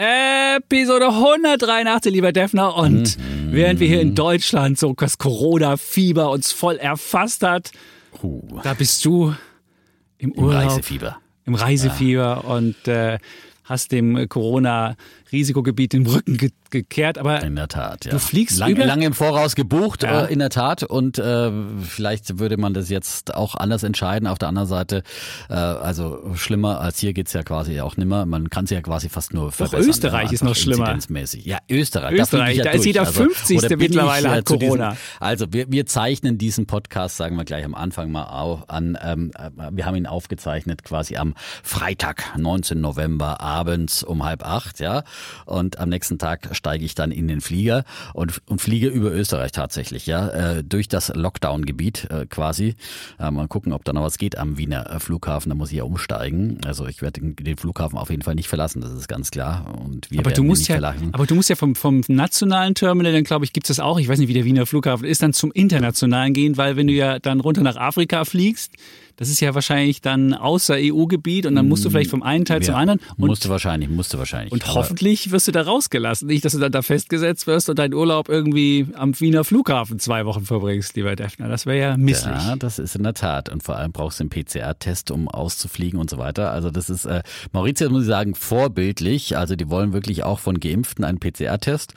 Episode 183, lieber Defner. Und mhm. während wir hier in Deutschland so das Corona-Fieber uns voll erfasst hat, uh. da bist du im, Im Urlaub. Reisefieber. Im Reisefieber ja. und äh, hast dem Corona-Risikogebiet den Rücken ge gekehrt, aber in der Tat, ja. du fliegst Lang, über lange im Voraus gebucht, ja. äh, in der Tat. Und äh, vielleicht würde man das jetzt auch anders entscheiden. Auf der anderen Seite, äh, also schlimmer als hier geht's ja quasi auch nimmer. Man kann es ja quasi fast nur verbessern. Doch Österreich ist noch schlimmer. Ja, Österreich. Österreich, da, ja da ist jeder 50. Also, mittlerweile hat Corona. Diesem, also wir, wir zeichnen diesen Podcast, sagen wir gleich am Anfang mal auf, an. Ähm, wir haben ihn aufgezeichnet quasi am Freitag, 19. November abends um halb acht, ja. Und am nächsten Tag steige ich dann in den Flieger und, und fliege über Österreich tatsächlich, ja, äh, durch das Lockdown-Gebiet äh, quasi. Äh, mal gucken, ob da noch was geht am Wiener äh, Flughafen. Da muss ich ja umsteigen. Also ich werde den, den, Flughafen auf jeden Fall nicht verlassen, das ist ganz klar. Und wir aber du musst nicht ja, verlassen. aber du musst ja vom, vom nationalen Terminal, dann glaube ich, gibt es das auch. Ich weiß nicht, wie der Wiener Flughafen ist, dann zum internationalen gehen, weil wenn du ja dann runter nach Afrika fliegst, das ist ja wahrscheinlich dann außer EU-Gebiet und dann musst du vielleicht vom einen Teil ja, zum anderen. Und, musste wahrscheinlich, musste wahrscheinlich. Und hoffentlich wirst du da rausgelassen. Nicht, dass du dann da festgesetzt wirst und deinen Urlaub irgendwie am Wiener Flughafen zwei Wochen verbringst, lieber Defner. Das wäre ja misslich. Ja, das ist in der Tat. Und vor allem brauchst du einen PCR-Test, um auszufliegen und so weiter. Also das ist, äh, Mauritius muss ich sagen, vorbildlich. Also die wollen wirklich auch von Geimpften einen PCR-Test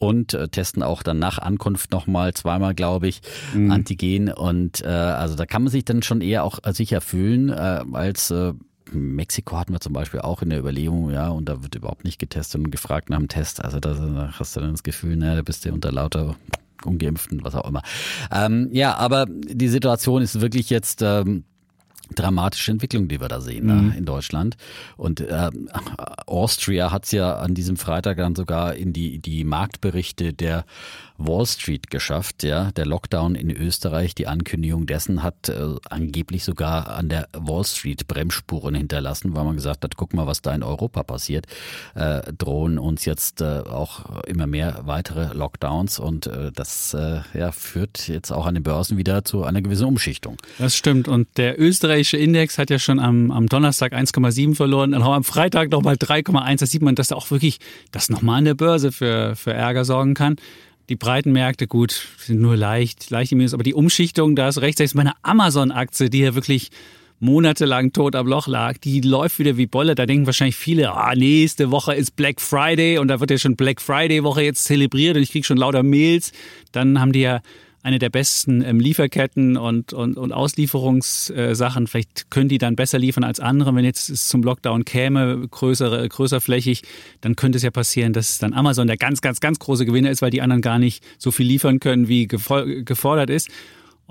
und äh, testen auch dann nach Ankunft nochmal zweimal, glaube ich, mhm. Antigen. Und äh, also da kann man sich dann schon eher auch sicher fühlen äh, als äh, Mexiko hatten wir zum Beispiel auch in der Überlegung, ja, und da wird überhaupt nicht getestet und gefragt nach dem Test. Also da hast du dann das Gefühl, naja, da bist du unter lauter Ungeimpften, was auch immer. Ähm, ja, aber die Situation ist wirklich jetzt ähm, dramatische Entwicklung, die wir da sehen ne, mhm. ne, in Deutschland. Und äh, Austria hat es ja an diesem Freitag dann sogar in die, die Marktberichte der Wall Street geschafft. Ja, der Lockdown in Österreich, die Ankündigung dessen hat äh, angeblich sogar an der Wall Street Bremsspuren hinterlassen, weil man gesagt hat, guck mal, was da in Europa passiert. Äh, drohen uns jetzt äh, auch immer mehr weitere Lockdowns und äh, das äh, ja, führt jetzt auch an den Börsen wieder zu einer gewissen Umschichtung. Das stimmt. Und der österreichische Index hat ja schon am, am Donnerstag 1,7 verloren, dann am Freitag nochmal 3,1. Da sieht man, dass da auch wirklich das nochmal an der Börse für, für Ärger sorgen kann. Die breiten Märkte, gut, sind nur leicht, leicht im Minus, aber die Umschichtung, da ist rechts, meine Amazon-Aktie, die ja wirklich monatelang tot am Loch lag, die läuft wieder wie Bolle. Da denken wahrscheinlich viele, ah, nächste Woche ist Black Friday und da wird ja schon Black Friday Woche jetzt zelebriert und ich kriege schon lauter Mails. Dann haben die ja eine der besten ähm, Lieferketten und, und, und Auslieferungssachen. Vielleicht können die dann besser liefern als andere. Wenn jetzt es zum Lockdown käme, größere, größerflächig, dann könnte es ja passieren, dass dann Amazon der ganz, ganz, ganz große Gewinner ist, weil die anderen gar nicht so viel liefern können, wie gefordert ist.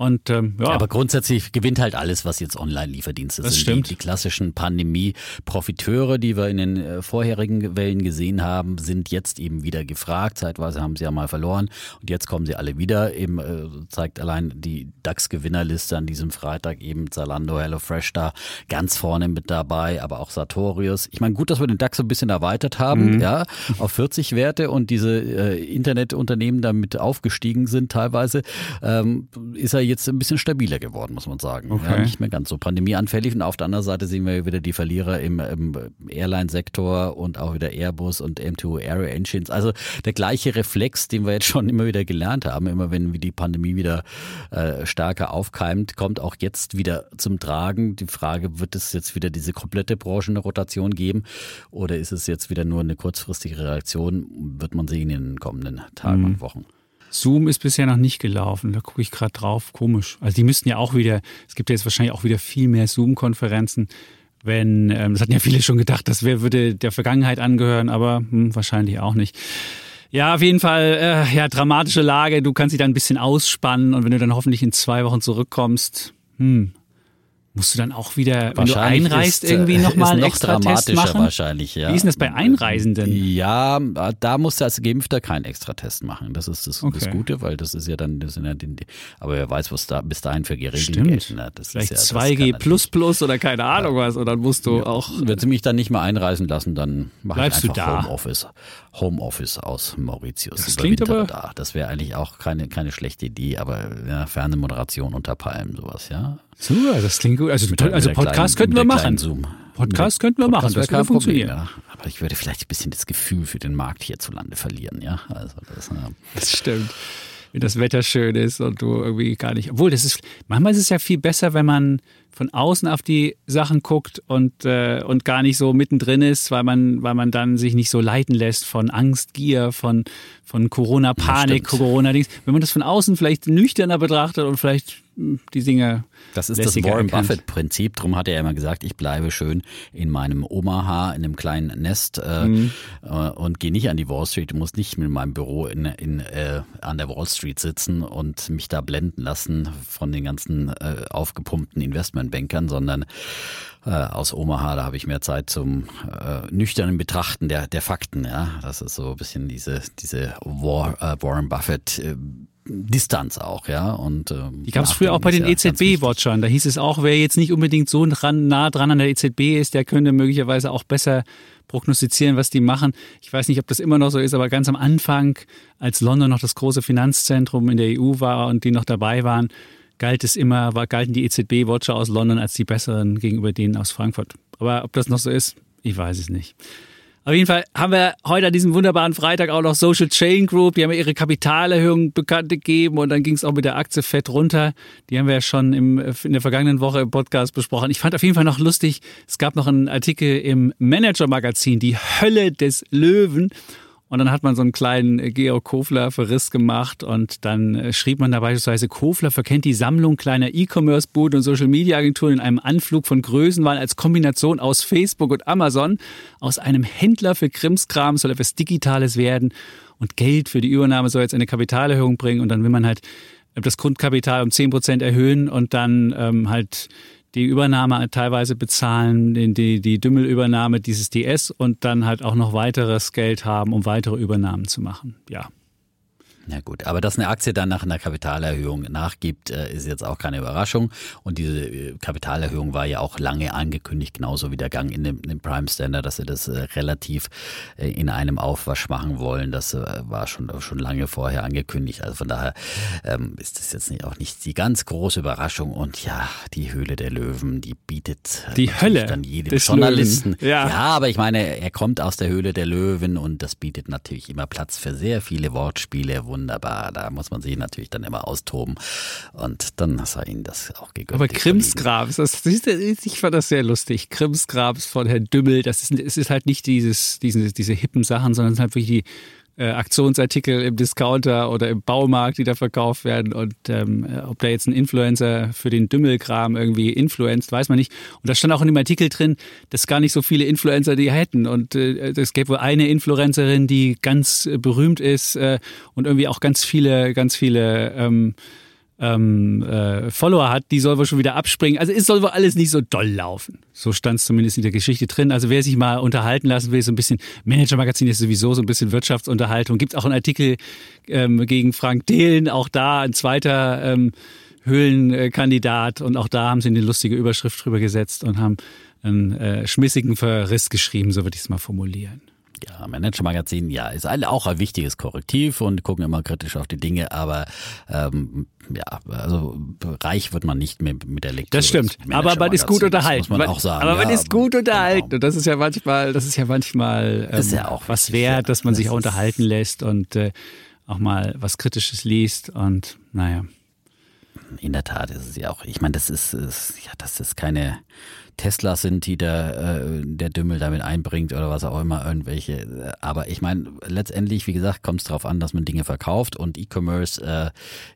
Und, ähm, ja. Aber grundsätzlich gewinnt halt alles, was jetzt Online-Lieferdienste sind. Stimmt. Die, die klassischen Pandemie-Profiteure, die wir in den äh, vorherigen Wellen gesehen haben, sind jetzt eben wieder gefragt. Zeitweise haben sie ja mal verloren und jetzt kommen sie alle wieder. Eben äh, zeigt allein die DAX-Gewinnerliste an diesem Freitag eben Zalando, HelloFresh da ganz vorne mit dabei, aber auch Sartorius. Ich meine, gut, dass wir den DAX so ein bisschen erweitert haben, mhm. ja, auf 40 Werte und diese äh, Internetunternehmen damit aufgestiegen sind teilweise, ähm, ist er jetzt ein bisschen stabiler geworden, muss man sagen. Okay. Ja, nicht mehr ganz so pandemieanfällig. Und auf der anderen Seite sehen wir wieder die Verlierer im, im Airline-Sektor und auch wieder Airbus und M2 Aero Engines. Also der gleiche Reflex, den wir jetzt schon immer wieder gelernt haben, immer wenn die Pandemie wieder äh, stärker aufkeimt, kommt auch jetzt wieder zum Tragen. Die Frage, wird es jetzt wieder diese komplette Branchenrotation geben oder ist es jetzt wieder nur eine kurzfristige Reaktion? Wird man sehen in den kommenden Tagen mhm. und Wochen. Zoom ist bisher noch nicht gelaufen. Da gucke ich gerade drauf. Komisch. Also die müssten ja auch wieder, es gibt ja jetzt wahrscheinlich auch wieder viel mehr Zoom-Konferenzen. Wenn, ähm, das hatten ja viele schon gedacht, das wär, würde der Vergangenheit angehören, aber hm, wahrscheinlich auch nicht. Ja, auf jeden Fall, äh, ja, dramatische Lage. Du kannst dich da ein bisschen ausspannen und wenn du dann hoffentlich in zwei Wochen zurückkommst, hm, Musst du dann auch wieder, wenn du einreist, ist, irgendwie nochmal noch extra dramatischer Test machen? wahrscheinlich, ja. Wie ist denn das bei Einreisenden? Ja, da musst du als Geimpfter keinen extra Test machen. Das ist das, Okay. das Gute, weil das ist ja dann, das sind ja die, aber wer weiß, was da bis dahin für Regeln Stimmt. gelten. Ne? Das Vielleicht ist ja, das 2G kann plus plus oder keine Ahnung was. Und dann musst du auch. Wenn sie mich dann nicht mehr einreisen lassen, dann mache ich Bleibst einfach? Homeoffice. Homeoffice aus Mauritius. Das klingt aber- da. Das wäre eigentlich auch keine, keine schlechte Idee, aber ja, Fernsehmoderation unter Palmen, sowas, ja. Super, das klingt gut. Also, der- also Podcast kleinen- könnten wir machen. Zoom. Podcast könnten wir machen, Podcast das wäre würde funktionieren. Ja. Aber ich würde vielleicht ein bisschen das Gefühl für den Markt hierzulande verlieren, ja. Also das, äh, Das stimmt. Wenn das Wetter schön ist und du irgendwie gar nicht. Obwohl, das ist. Manchmal ist es ja viel besser, wenn man von außen auf die Sachen guckt und, äh, und gar nicht so mittendrin ist, weil man, weil man dann sich nicht so leiten lässt von Angst, Gier, von, von Corona-Panik, stimmt. Corona-Dings. Wenn man das von außen vielleicht nüchterner betrachtet und vielleicht die Dinge. Das ist das Warren. Buffett-Prinzip. Drum hat er immer gesagt, ich bleibe schön in meinem Omaha, in einem kleinen Nest äh, Mhm. äh, und gehe nicht an die Wall Street. Ich muss nicht mit meinem Büro in, in, äh, an der Wall Street sitzen und mich da blenden lassen von den ganzen äh, aufgepumpten Investmentbankern, sondern äh, aus Omaha, da habe ich mehr Zeit zum äh, nüchternen Betrachten der, der Fakten. Ja, Das ist so ein bisschen diese, diese War, Warren Buffett äh, Distanz auch, ja. Und ähm, Die gab es früher auch bei den ja. EZB-Watchern. Da hieß es auch, wer jetzt nicht unbedingt so dran, nah dran an der EZB ist, der könnte möglicherweise auch besser prognostizieren, was die machen. Ich weiß nicht, ob das immer noch so ist, aber ganz am Anfang, als London noch das große Finanzzentrum in der EU war und die noch dabei waren, galt es immer, war, galten die EZB-Watcher aus London als die besseren gegenüber denen aus Frankfurt. Aber ob das noch so ist, ich weiß es nicht. Auf jeden Fall haben wir heute an diesem wunderbaren Freitag auch noch Social Chain Group. Die haben ja ihre Kapitalerhöhung bekannt gegeben und dann ging es auch mit der Aktie fett runter. Die haben wir ja schon im, in der vergangenen Woche im Podcast besprochen. Ich fand auf jeden Fall noch lustig, es gab noch einen Artikel im Manager-Magazin, die Hölle des Löwen. Und dann hat man so einen kleinen äh, Georg Kofler Verriss gemacht und dann äh, schrieb man da beispielsweise, Kofler verkennt die Sammlung kleiner E-Commerce-Buden und Social-Media-Agenturen in einem Anflug von Größenwahn als Kombination aus Facebook und Amazon. Aus einem Händler für Krimskram soll etwas Digitales werden und Geld für die Übernahme soll jetzt eine Kapitalerhöhung bringen und dann will man halt das Grundkapital um 10 Prozent erhöhen und dann ähm, halt die Übernahme teilweise bezahlen, die, die, Dümmelübernahme dieses DS und dann halt auch noch weiteres Geld haben, um weitere Übernahmen zu machen. Ja. Ja gut, aber dass eine Aktie dann nach einer Kapitalerhöhung nachgibt, äh, ist jetzt auch keine Überraschung. Und diese äh, Kapitalerhöhung war ja auch lange angekündigt, genauso wie der Gang in dem Prime Standard, dass sie das äh, relativ in einem Aufwasch machen wollen. Das war schon, schon lange vorher angekündigt. Also von daher ähm, ist das jetzt nicht, auch nicht die ganz große Überraschung. Und ja, die Höhle der Löwen, die bietet Die Hölle dann jedem Journalisten. Ja. ja, aber ich meine, er kommt aus der Höhle der Löwen und das bietet natürlich immer Platz für sehr viele Wortspiele. Wunderbar, da muss man sich natürlich dann immer austoben und dann sei ihnen das auch gegönnt. Aber. Krimsgrabs, das, siehst du, ich fand das sehr lustig. Krimsgrabs von Herrn Dümmel, das ist, es ist halt nicht dieses, diese, diese hippen Sachen, sondern es sind halt wirklich die äh, Aktionsartikel im Discounter oder im Baumarkt, die da verkauft werden. Und ähm, äh, ob da jetzt ein Influencer für den Dümmelkram irgendwie influenzt, weiß man nicht. Und da stand auch in dem Artikel drin, dass gar nicht so viele Influencer die hätten. Und äh, es gäbe wohl eine Influencerin, die ganz äh, berühmt ist äh, und irgendwie auch ganz viele, ganz viele ähm, ähm, äh, Follower hat, die soll wohl schon wieder abspringen. Also es soll wohl alles nicht so doll laufen. So stand es zumindest in der Geschichte drin. Also wer sich mal unterhalten lassen will, so ein bisschen Manager-Magazin ist sowieso so ein bisschen Wirtschaftsunterhaltung. Gibt auch einen Artikel ähm, gegen Frank Dehlen, auch da ein zweiter ähm, Höhlenkandidat und auch da haben sie eine lustige Überschrift drüber gesetzt und haben einen äh, schmissigen Verriss geschrieben, so würde ich es mal formulieren. Ja, Manager-Magazin, ja, ist auch ein wichtiges Korrektiv und gucken immer kritisch auf die Dinge, aber ähm, ja, also reich wird man nicht mehr mit der Lektüre. Das stimmt. Aber man ist gut unterhalten. Muss man, auch sagen. Aber man ja, ist gut unterhalten. genau. Und das ist ja manchmal, das ist ja manchmal ähm, Ist ja auch was wert, dass man sich Das auch ist- unterhalten lässt und äh, auch mal was Kritisches liest. Und naja. In der Tat ist es ja auch, ich meine, das ist, ist ja, das ist keine Tesla sind, die der, äh, der Dümmel damit einbringt oder was auch immer, irgendwelche. Aber ich meine, letztendlich, wie gesagt, kommt es darauf an, dass man Dinge verkauft und E-Commerce äh,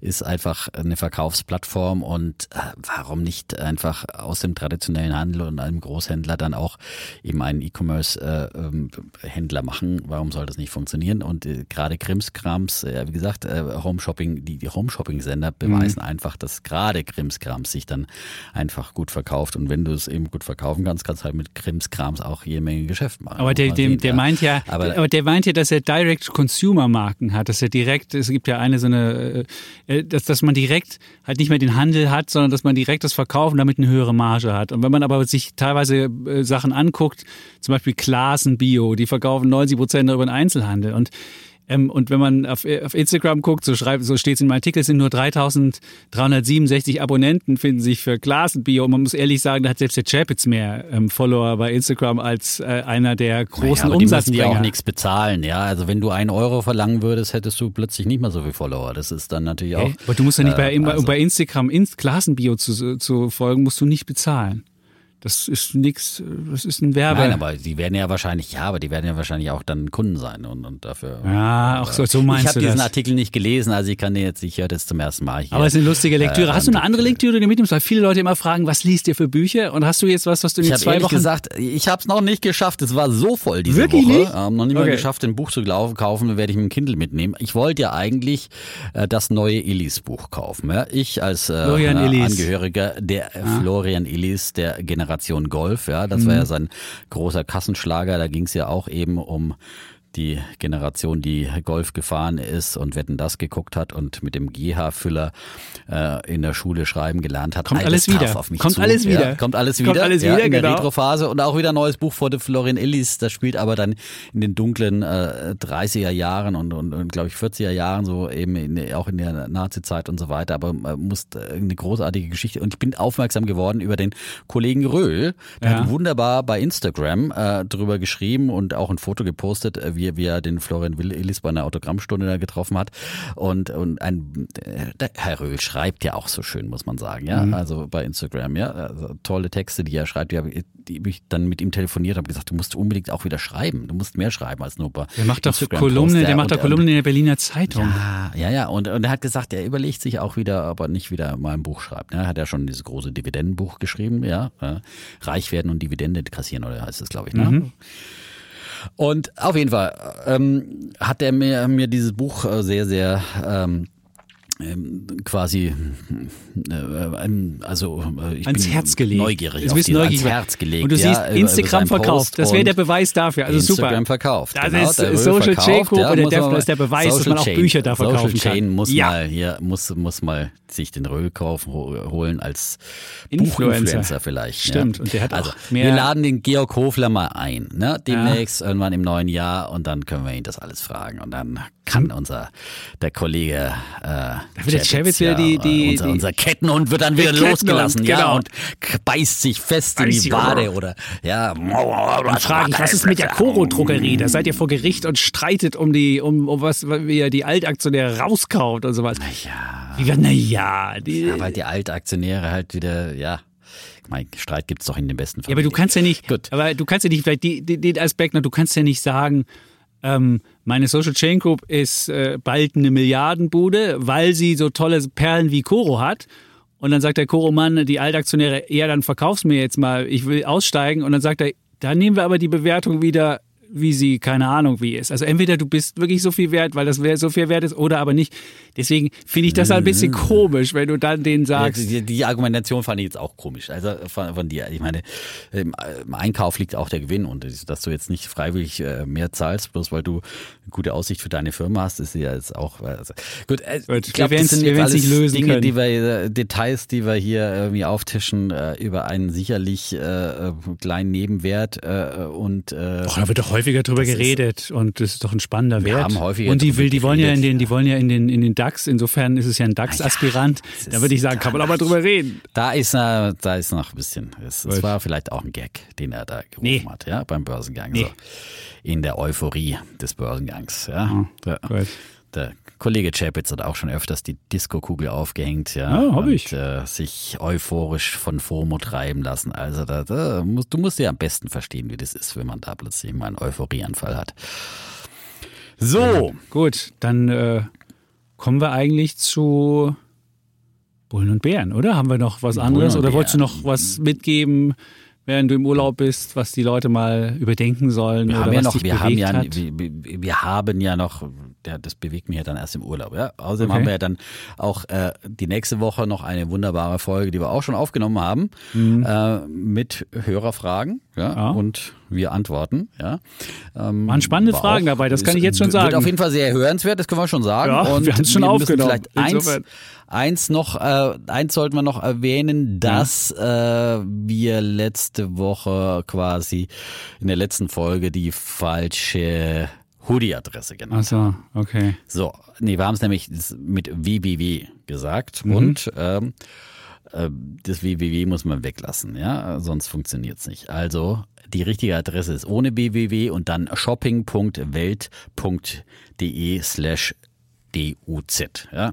ist einfach eine Verkaufsplattform und äh, warum nicht einfach aus dem traditionellen Handel und einem Großhändler dann auch eben einen E-Commerce-Händler äh, ähm, machen? Warum soll das nicht funktionieren? Und äh, gerade Krimskrams, äh, wie gesagt, äh, Home Shopping, die, die Home Shopping-Sender beweisen mhm. einfach, dass gerade Krimskrams sich dann einfach gut verkauft. Und wenn du es eben gut verkaufen kannst, kannst du halt mit Krimskrams auch jede Menge Geschäft machen. Aber der, dem, der meint ja, aber, aber, der meint ja, dass er Direct-Consumer-Marken hat, dass er direkt, es gibt ja eine so eine, äh, äh, dass, dass man direkt halt nicht mehr den Handel hat, sondern dass man direkt das Verkaufen damit eine höhere Marge hat. Und wenn man aber sich teilweise äh, Sachen anguckt, zum Beispiel Klassen Bio, die verkaufen 90 Prozent über den Einzelhandel und ähm, und wenn man auf, äh, auf Instagram guckt, so, schreibt, so steht es in meinem Artikel, sind nur 3367 Abonnenten finden sich für Glasenbio. Und man muss ehrlich sagen, da hat selbst der Chapitz mehr ähm, Follower bei Instagram als äh, einer der großen naja, Umsatzbringer. Die müssen ja auch nichts bezahlen, ja. Also wenn du einen Euro verlangen würdest, hättest du plötzlich nicht mehr so viel Follower. Das ist dann natürlich auch. Hey, aber du musst ja nicht äh, bei, also, bei Instagram ins Glasenbio zu, zu folgen, musst du nicht bezahlen. Das ist nichts, das ist ein Werbe. Nein, aber die werden ja wahrscheinlich, ja, aber die werden ja wahrscheinlich auch dann Kunden sein und, und dafür. Ja, auch so, so meinst ich du Ich habe diesen Artikel nicht gelesen, also ich kann dir jetzt, ich höre das zum ersten Mal hier. Aber es ist eine lustige Lektüre. Äh, hast du eine andere Lektüre, die du mitnimmst? Weil viele Leute immer fragen, was liest ihr für Bücher? Und hast du jetzt was, was du in ich zwei Wochen... gesagt, ich habe es noch nicht geschafft. Es war so voll diese Wirklich Woche. Nicht? Ähm, noch nicht okay. mal geschafft, ein Buch zu kaufen, werde ich mit dem Kindle mitnehmen. Ich wollte ja eigentlich äh, das neue Illis Buch kaufen. Ja? Ich als äh, Angehöriger der ja. Florian Illis der Generation Golf, ja, das mhm. war ja sein großer Kassenschlager. Da ging es ja auch eben um die Generation, die Golf gefahren ist und Wetten das geguckt hat und mit dem GH-Füller äh, in der Schule schreiben gelernt hat. Kommt alles wieder. kommt zu. alles wieder. Ja, kommt alles wieder. Kommt alles wieder, ja, in genau. der Retrophase und auch wieder ein neues Buch vor der Florian Illis. Das spielt aber dann in den dunklen äh, 30er Jahren und, und, und glaube ich 40er Jahren, so eben in, auch in der Nazi-Zeit und so weiter. Aber man muss äh, eine großartige Geschichte. Und ich bin aufmerksam geworden über den Kollegen Röhl. Der ja. hat wunderbar bei Instagram äh, drüber geschrieben und auch ein Foto gepostet, äh, wie wie, wie er den Florian Willis bei einer Autogrammstunde da getroffen hat. Und, und ein, der Herr Röhl schreibt ja auch so schön, muss man sagen, ja. Mhm. Also bei Instagram, ja. Also tolle Texte, die er schreibt, die, die ich dann mit ihm telefoniert habe, gesagt, du musst unbedingt auch wieder schreiben. Du musst mehr schreiben als nur bei Der macht doch Kolumne, der macht doch Kolumnen in der Berliner Zeitung. Ja, ja, ja. Und, und er hat gesagt, er überlegt sich auch wieder, aber nicht wieder mal ein Buch schreibt. Er hat ja schon dieses große Dividendenbuch geschrieben, ja. Reich werden und Dividende kassieren, oder heißt das, glaube ich, ne? Mhm. Und auf jeden Fall ähm, hat er mir, mir dieses Buch äh, sehr, sehr ähm, quasi äh, also äh, ich ans bin Herz gelegt. neugierig du bist die, neugierig. ans Herz gelegt. Und du ja, siehst Instagram verkauft. Das wäre der Beweis dafür. Also Instagram super. verkauft. Das genau, ist Social Chain ja, oder Defner ist der Beweis, Social dass man auch Chain, Bücher da verkaufen Social Chain kann. muss ja. mal hier muss muss mal sich den Röhl kaufen holen als Buchinfluencer vielleicht. Stimmt. Ja. Und der hat also, auch mehr. Wir laden den Georg Hofler mal ein. Ne? Demnächst irgendwann im neuen Jahr und dann können wir ihn das alles fragen und dann kann unser der Kollege äh, da wird der Chavez wieder die, die, unser, unser Kettenhund wird dann wieder losgelassen, genau. ja, und beißt sich fest in die Wade oder ja. Dann frage ich, was ist mit der Koro-Druckerie? Da seid ihr vor Gericht und streitet um die, um, um was, wie ihr die Altaktionäre rauskauft und sowas. Naja. Naja. Die, ja, weil die Altaktionäre halt wieder, ja. Mein Streit gibt's doch in den besten Familien. Ja, aber du kannst ja nicht, Gut. aber du kannst ja nicht, vielleicht die, die, den Aspekt noch, du kannst ja nicht sagen, ähm, meine Social Chain Group ist äh, bald eine Milliardenbude, weil sie so tolle Perlen wie Koro hat. Und dann sagt der Koro-Mann, die Altaktionäre, ja, dann verkauf's mir jetzt mal, ich will aussteigen. Und dann sagt er, dann nehmen wir aber die Bewertung wieder wie sie, keine Ahnung, wie ist. Also entweder du bist wirklich so viel wert, weil das so viel wert ist, oder aber nicht. Deswegen finde ich das ein bisschen mhm. komisch, wenn du dann denen sagst. Die, die, Argumentation fand ich jetzt auch komisch. Also von, von, dir. Ich meine, im Einkauf liegt auch der Gewinn und dass du jetzt nicht freiwillig äh, mehr zahlst, bloß weil du eine gute Aussicht für deine Firma hast, ist ja jetzt auch. Also, gut, äh, ich glaube, das sind jetzt alles nicht lösen Dinge, können. die wir, äh, Details, die wir hier irgendwie auftischen über einen sicherlich äh, kleinen Nebenwert äh, und. Äh, oh, da wird doch häufiger drüber geredet und das ist doch ein spannender wir Wert. Haben häufiger und die will, die wollen ja in den, die wollen ja in den, in den DAX. Insofern ist es ja ein DAX-Aspirant. Ja, da würde ich sagen, kann man aber drüber reden. Da ist, äh, da ist noch ein bisschen. Es, es war vielleicht auch ein Gag, den er da gerufen nee. hat, ja, beim Börsengang. Nee. So. In der Euphorie des Börsengangs, ja. Ja. der Kollege Chapitz hat auch schon öfters die Disco-Kugel aufgehängt, ja. Ah, hab und, ich. Äh, sich euphorisch von FOMO treiben lassen. Also da, da musst, du musst ja am besten verstehen, wie das ist, wenn man da plötzlich mal einen Euphorieanfall hat. So. Gut, dann äh, kommen wir eigentlich zu Bullen und Bären, oder? Haben wir noch was anderes? Oder wolltest du Bären. noch was mitgeben, während du im Urlaub bist, was die Leute mal überdenken sollen Wir oder haben ja noch, wir haben ja, wir wir haben ja noch, ja, das bewegt mich ja dann erst im Urlaub. Ja? Außerdem Okay. haben wir ja dann auch äh, die nächste Woche noch eine wunderbare Folge, die wir auch schon aufgenommen haben, äh, mit Hörerfragen. Ja? Mhm. Ja. Und wir antworten. Ja? Ähm, Waren spannende Fragen dabei, das kann ich jetzt schon Wird sagen. auf jeden Fall sehr hörenswert, das können wir schon sagen. Ja, Und wir haben's schon müssen aufgenommen. Vielleicht eins, eins noch, äh, eins sollten wir noch erwähnen, dass äh, wir letzte Woche quasi in der letzten Folge die falsche Hoodie-Adresse genannt Ach so, okay. so, nee, wir haben es nämlich mit www gesagt Mhm. und ähm, äh, das www muss man weglassen, ja, sonst funktioniert's nicht. Also die richtige Adresse ist ohne www und dann shopping.welt.de slash DUZ. Ja?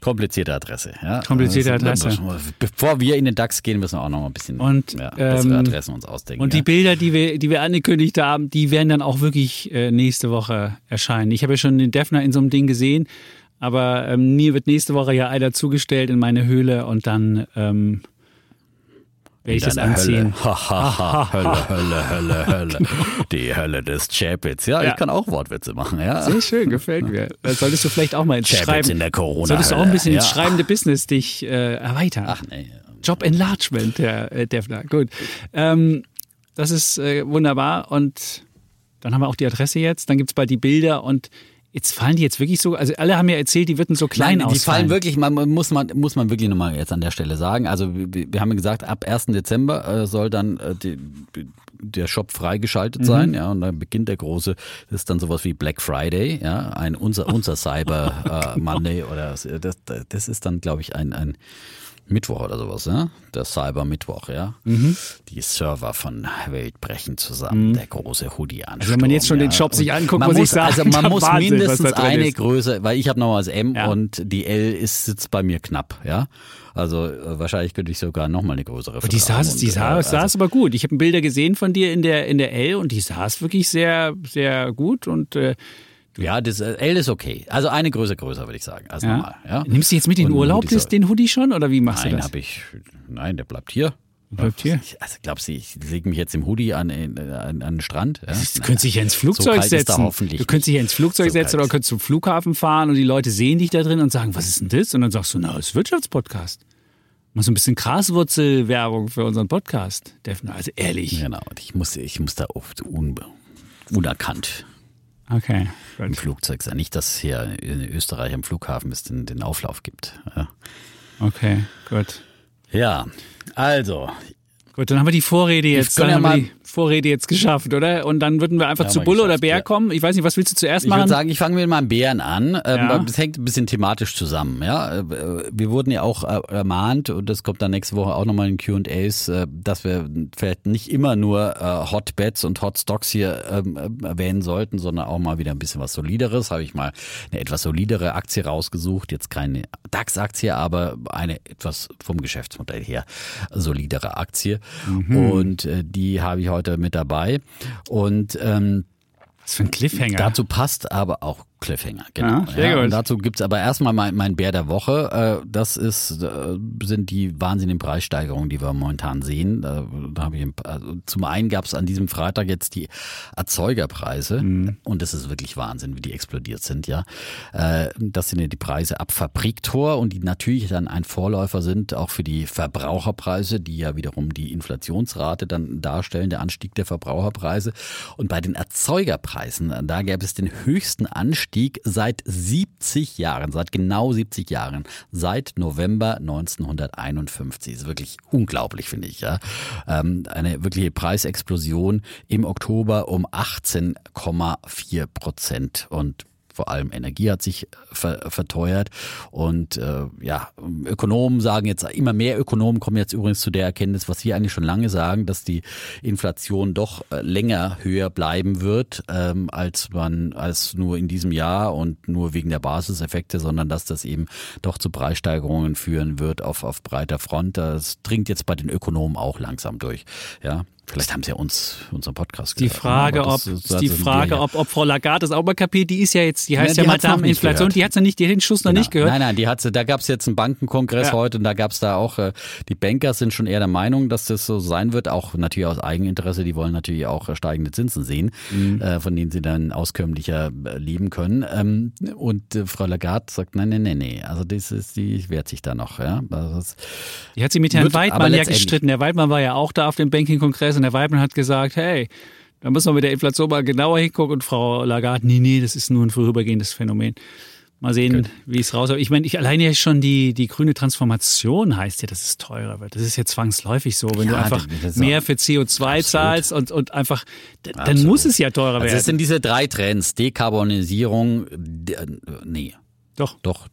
Komplizierte Adresse. Ja? Mhm. Komplizierte Also, Adresse. Bevor wir in den DAX gehen, müssen wir auch noch mal ein bisschen Und, ja, bessere ähm, Adressen uns ausdenken. Und die Bilder, die wir, die wir angekündigt haben, die werden dann auch wirklich äh, nächste Woche erscheinen. Ich habe ja schon den Defner in so einem Ding gesehen, aber ähm, mir wird nächste Woche ja einer zugestellt in meine Höhle und dann ähm, Deine anziehen. Hölle. Ha, ha, ha. Hölle, Hölle, Hölle, Hölle. Die Hölle des Chapitz. Ja, ich kann auch Wortwitze machen, ja. Sehr schön, gefällt mir. Das solltest du vielleicht auch mal ins Chapitz Schreiben. in der corona Solltest du auch ein bisschen ins schreibende Business dich äh, erweitern. Ach nee. Job Enlargement, der äh, Defner. Gut. Ähm, das ist äh, wunderbar. Und dann haben wir auch die Adresse jetzt. Dann gibt es bald die Bilder und jetzt fallen die jetzt wirklich so. Also alle haben ja erzählt, die würden so klein Nein, die ausfallen. fallen wirklich, man muss man muss man wirklich nochmal jetzt an der Stelle sagen. Also wir, wir haben ja gesagt, ab 1. Dezember äh, soll dann äh, die, der Shop freigeschaltet Mhm. sein, ja, und dann beginnt der große, das ist dann sowas wie Black Friday, ja, ein unser unser Cyber äh, Monday oder das, das das ist dann glaube ich ein ein Mittwoch oder sowas, ja? Der Cyber Mittwoch, ja. Mhm. Die Server von Welt brechen zusammen, der große Hoodie-Ansturm. Also wenn man jetzt schon ja. den Shop sich anguckt, man muss ich sagen, also man muss Wahnsinn, mindestens eine ist. Größe, weil ich habe noch als M Ja. und die L ist sitzt bei mir knapp, ja. Also äh, wahrscheinlich könnte ich sogar noch mal eine größere. Aber die saß, die und, äh, saß, also- saß aber gut. Ich habe Bilder gesehen von dir in der, in der L und die saß wirklich sehr, sehr gut und äh, Ja, das äh, L ist okay. Also eine Größe größer würde ich sagen als ja. normal. Ja. Nimmst du jetzt mit in den Urlaub Hoodie den Hoodie schon oder wie machst du Nein, das? habe ich. Nein, der bleibt hier. Bleibt hier? Ich, also glaubst du, ich lege mich jetzt im Hoodie an, an, an den Strand? Ja? Du könntest dich ja ins So Flugzeug da setzen. hoffentlich du könntest dich ja ins Flugzeug So setzen oder könntest zum Flughafen fahren und die Leute sehen dich da drin und sagen, was ist denn das? Und dann sagst du, na, das ist Wirtschaftspodcast. Mal so ein bisschen Graswurzelwerbung für unseren Podcast, Defner. Also ehrlich. Genau, ich muss, ich muss da oft un, unerkannt Okay, im gut. Flugzeug sein. Nicht, dass hier in Österreich am Flughafen es den, den Auflauf gibt. Ja. Okay, gut. ja, also, Gut, dann haben wir die Vorrede jetzt, können dann ja mal- die Vorrede jetzt geschafft, oder? Und dann würden wir einfach Ja, zu Bulle oder Bär ja. kommen. Ich weiß nicht, was willst du zuerst ich würde machen? sagen, ich fange mit meinem Bären an. Ähm, Ja. Das hängt ein bisschen thematisch zusammen. Ja, Äh, Wir wurden ja auch äh, ermahnt, und das kommt dann nächste Woche auch nochmal in Q&As, äh, dass wir vielleicht nicht immer nur Hotbeds und Hot Stocks hier ähm, äh, erwähnen sollten, sondern auch mal wieder ein bisschen was Solideres. Habe ich mal eine etwas solidere Aktie rausgesucht. Jetzt keine DAX-Aktie, aber eine etwas vom Geschäftsmodell her solidere Aktie. Und äh, die habe ich heute mit dabei. Und ähm, was für ein Cliffhanger. Dazu passt aber auch Cliffhanger, genau. Ja, gut. Und dazu gibt's aber erstmal mein, mein Bär der Woche. Äh, Das ist, äh, sind die wahnsinnigen Preissteigerungen, die wir momentan sehen. Da, da habe ich ein paar, also zum einen gab's an diesem Freitag jetzt die Erzeugerpreise Mhm. und das ist wirklich Wahnsinn, wie die explodiert sind, ja. Äh, Das sind ja die Preise ab Fabriktor und die natürlich dann ein Vorläufer sind auch für die Verbraucherpreise, die ja wiederum die Inflationsrate dann darstellen, der Anstieg der Verbraucherpreise. Und bei den Erzeugerpreisen, da gäbe es den höchsten Anstieg seit 70 Jahren, seit genau 70 Jahren, seit November 1951. Das ist wirklich unglaublich, finde ich. Ja. Ähm, Eine wirkliche Preisexplosion im Oktober um 18,4 Prozent. Und vor allem Energie hat sich ver verteuert. Und äh, ja, Ökonomen sagen jetzt, immer mehr Ökonomen kommen jetzt übrigens zu der Erkenntnis, was wir eigentlich schon lange sagen, dass die Inflation doch äh, länger höher bleiben wird, ähm, als man, als nur in diesem Jahr und nur wegen der Basiseffekte, sondern dass das eben doch zu Preissteigerungen führen wird auf, auf breiter Front. Das dringt jetzt bei den Ökonomen auch langsam durch. Ja, Vielleicht haben sie ja uns unseren Podcast gehört. Die Frage, ne? ob, das, die Frage ob, ob Frau Lagarde das auch mal kapiert, die ist ja jetzt, die heißt ja, ja Madame Inflation, gehört. die hat ja nicht, die hat den Schuss genau. noch nicht gehört. Nein, nein, die hat da gab es jetzt einen Bankenkongress ja. heute und da gab es da auch, äh, die Banker sind schon eher der Meinung, dass das so sein wird, auch natürlich aus Eigeninteresse, die wollen natürlich auch äh, steigende Zinsen sehen, mhm. äh, von denen sie dann auskömmlicher leben können. Ähm, und äh, Frau Lagarde sagt, nein, nein, nein, nein, also das ist, die wehrt sich da noch. Ja? Also die hat sie mit Herrn Weidmann ja gestritten. Der Weidmann war ja auch da auf dem Banking-Kongress und der Weidmann hat gesagt, hey, da müssen wir mit der Inflation mal genauer hingucken. Und Frau Lagarde, nee, nee, das ist nur ein vorübergehendes Phänomen. Mal sehen, wie es rauskommt. Ich meine, ich alleine ja schon die, die grüne Transformation heißt ja, dass es teurer wird. Das ist ja zwangsläufig so. Wenn ja, du einfach mehr für CO2 absolut. zahlst und, und einfach, dann absolut. muss es ja teurer also werden. Das sind diese drei Trends. Dekarbonisierung, nee. Doch. Doch,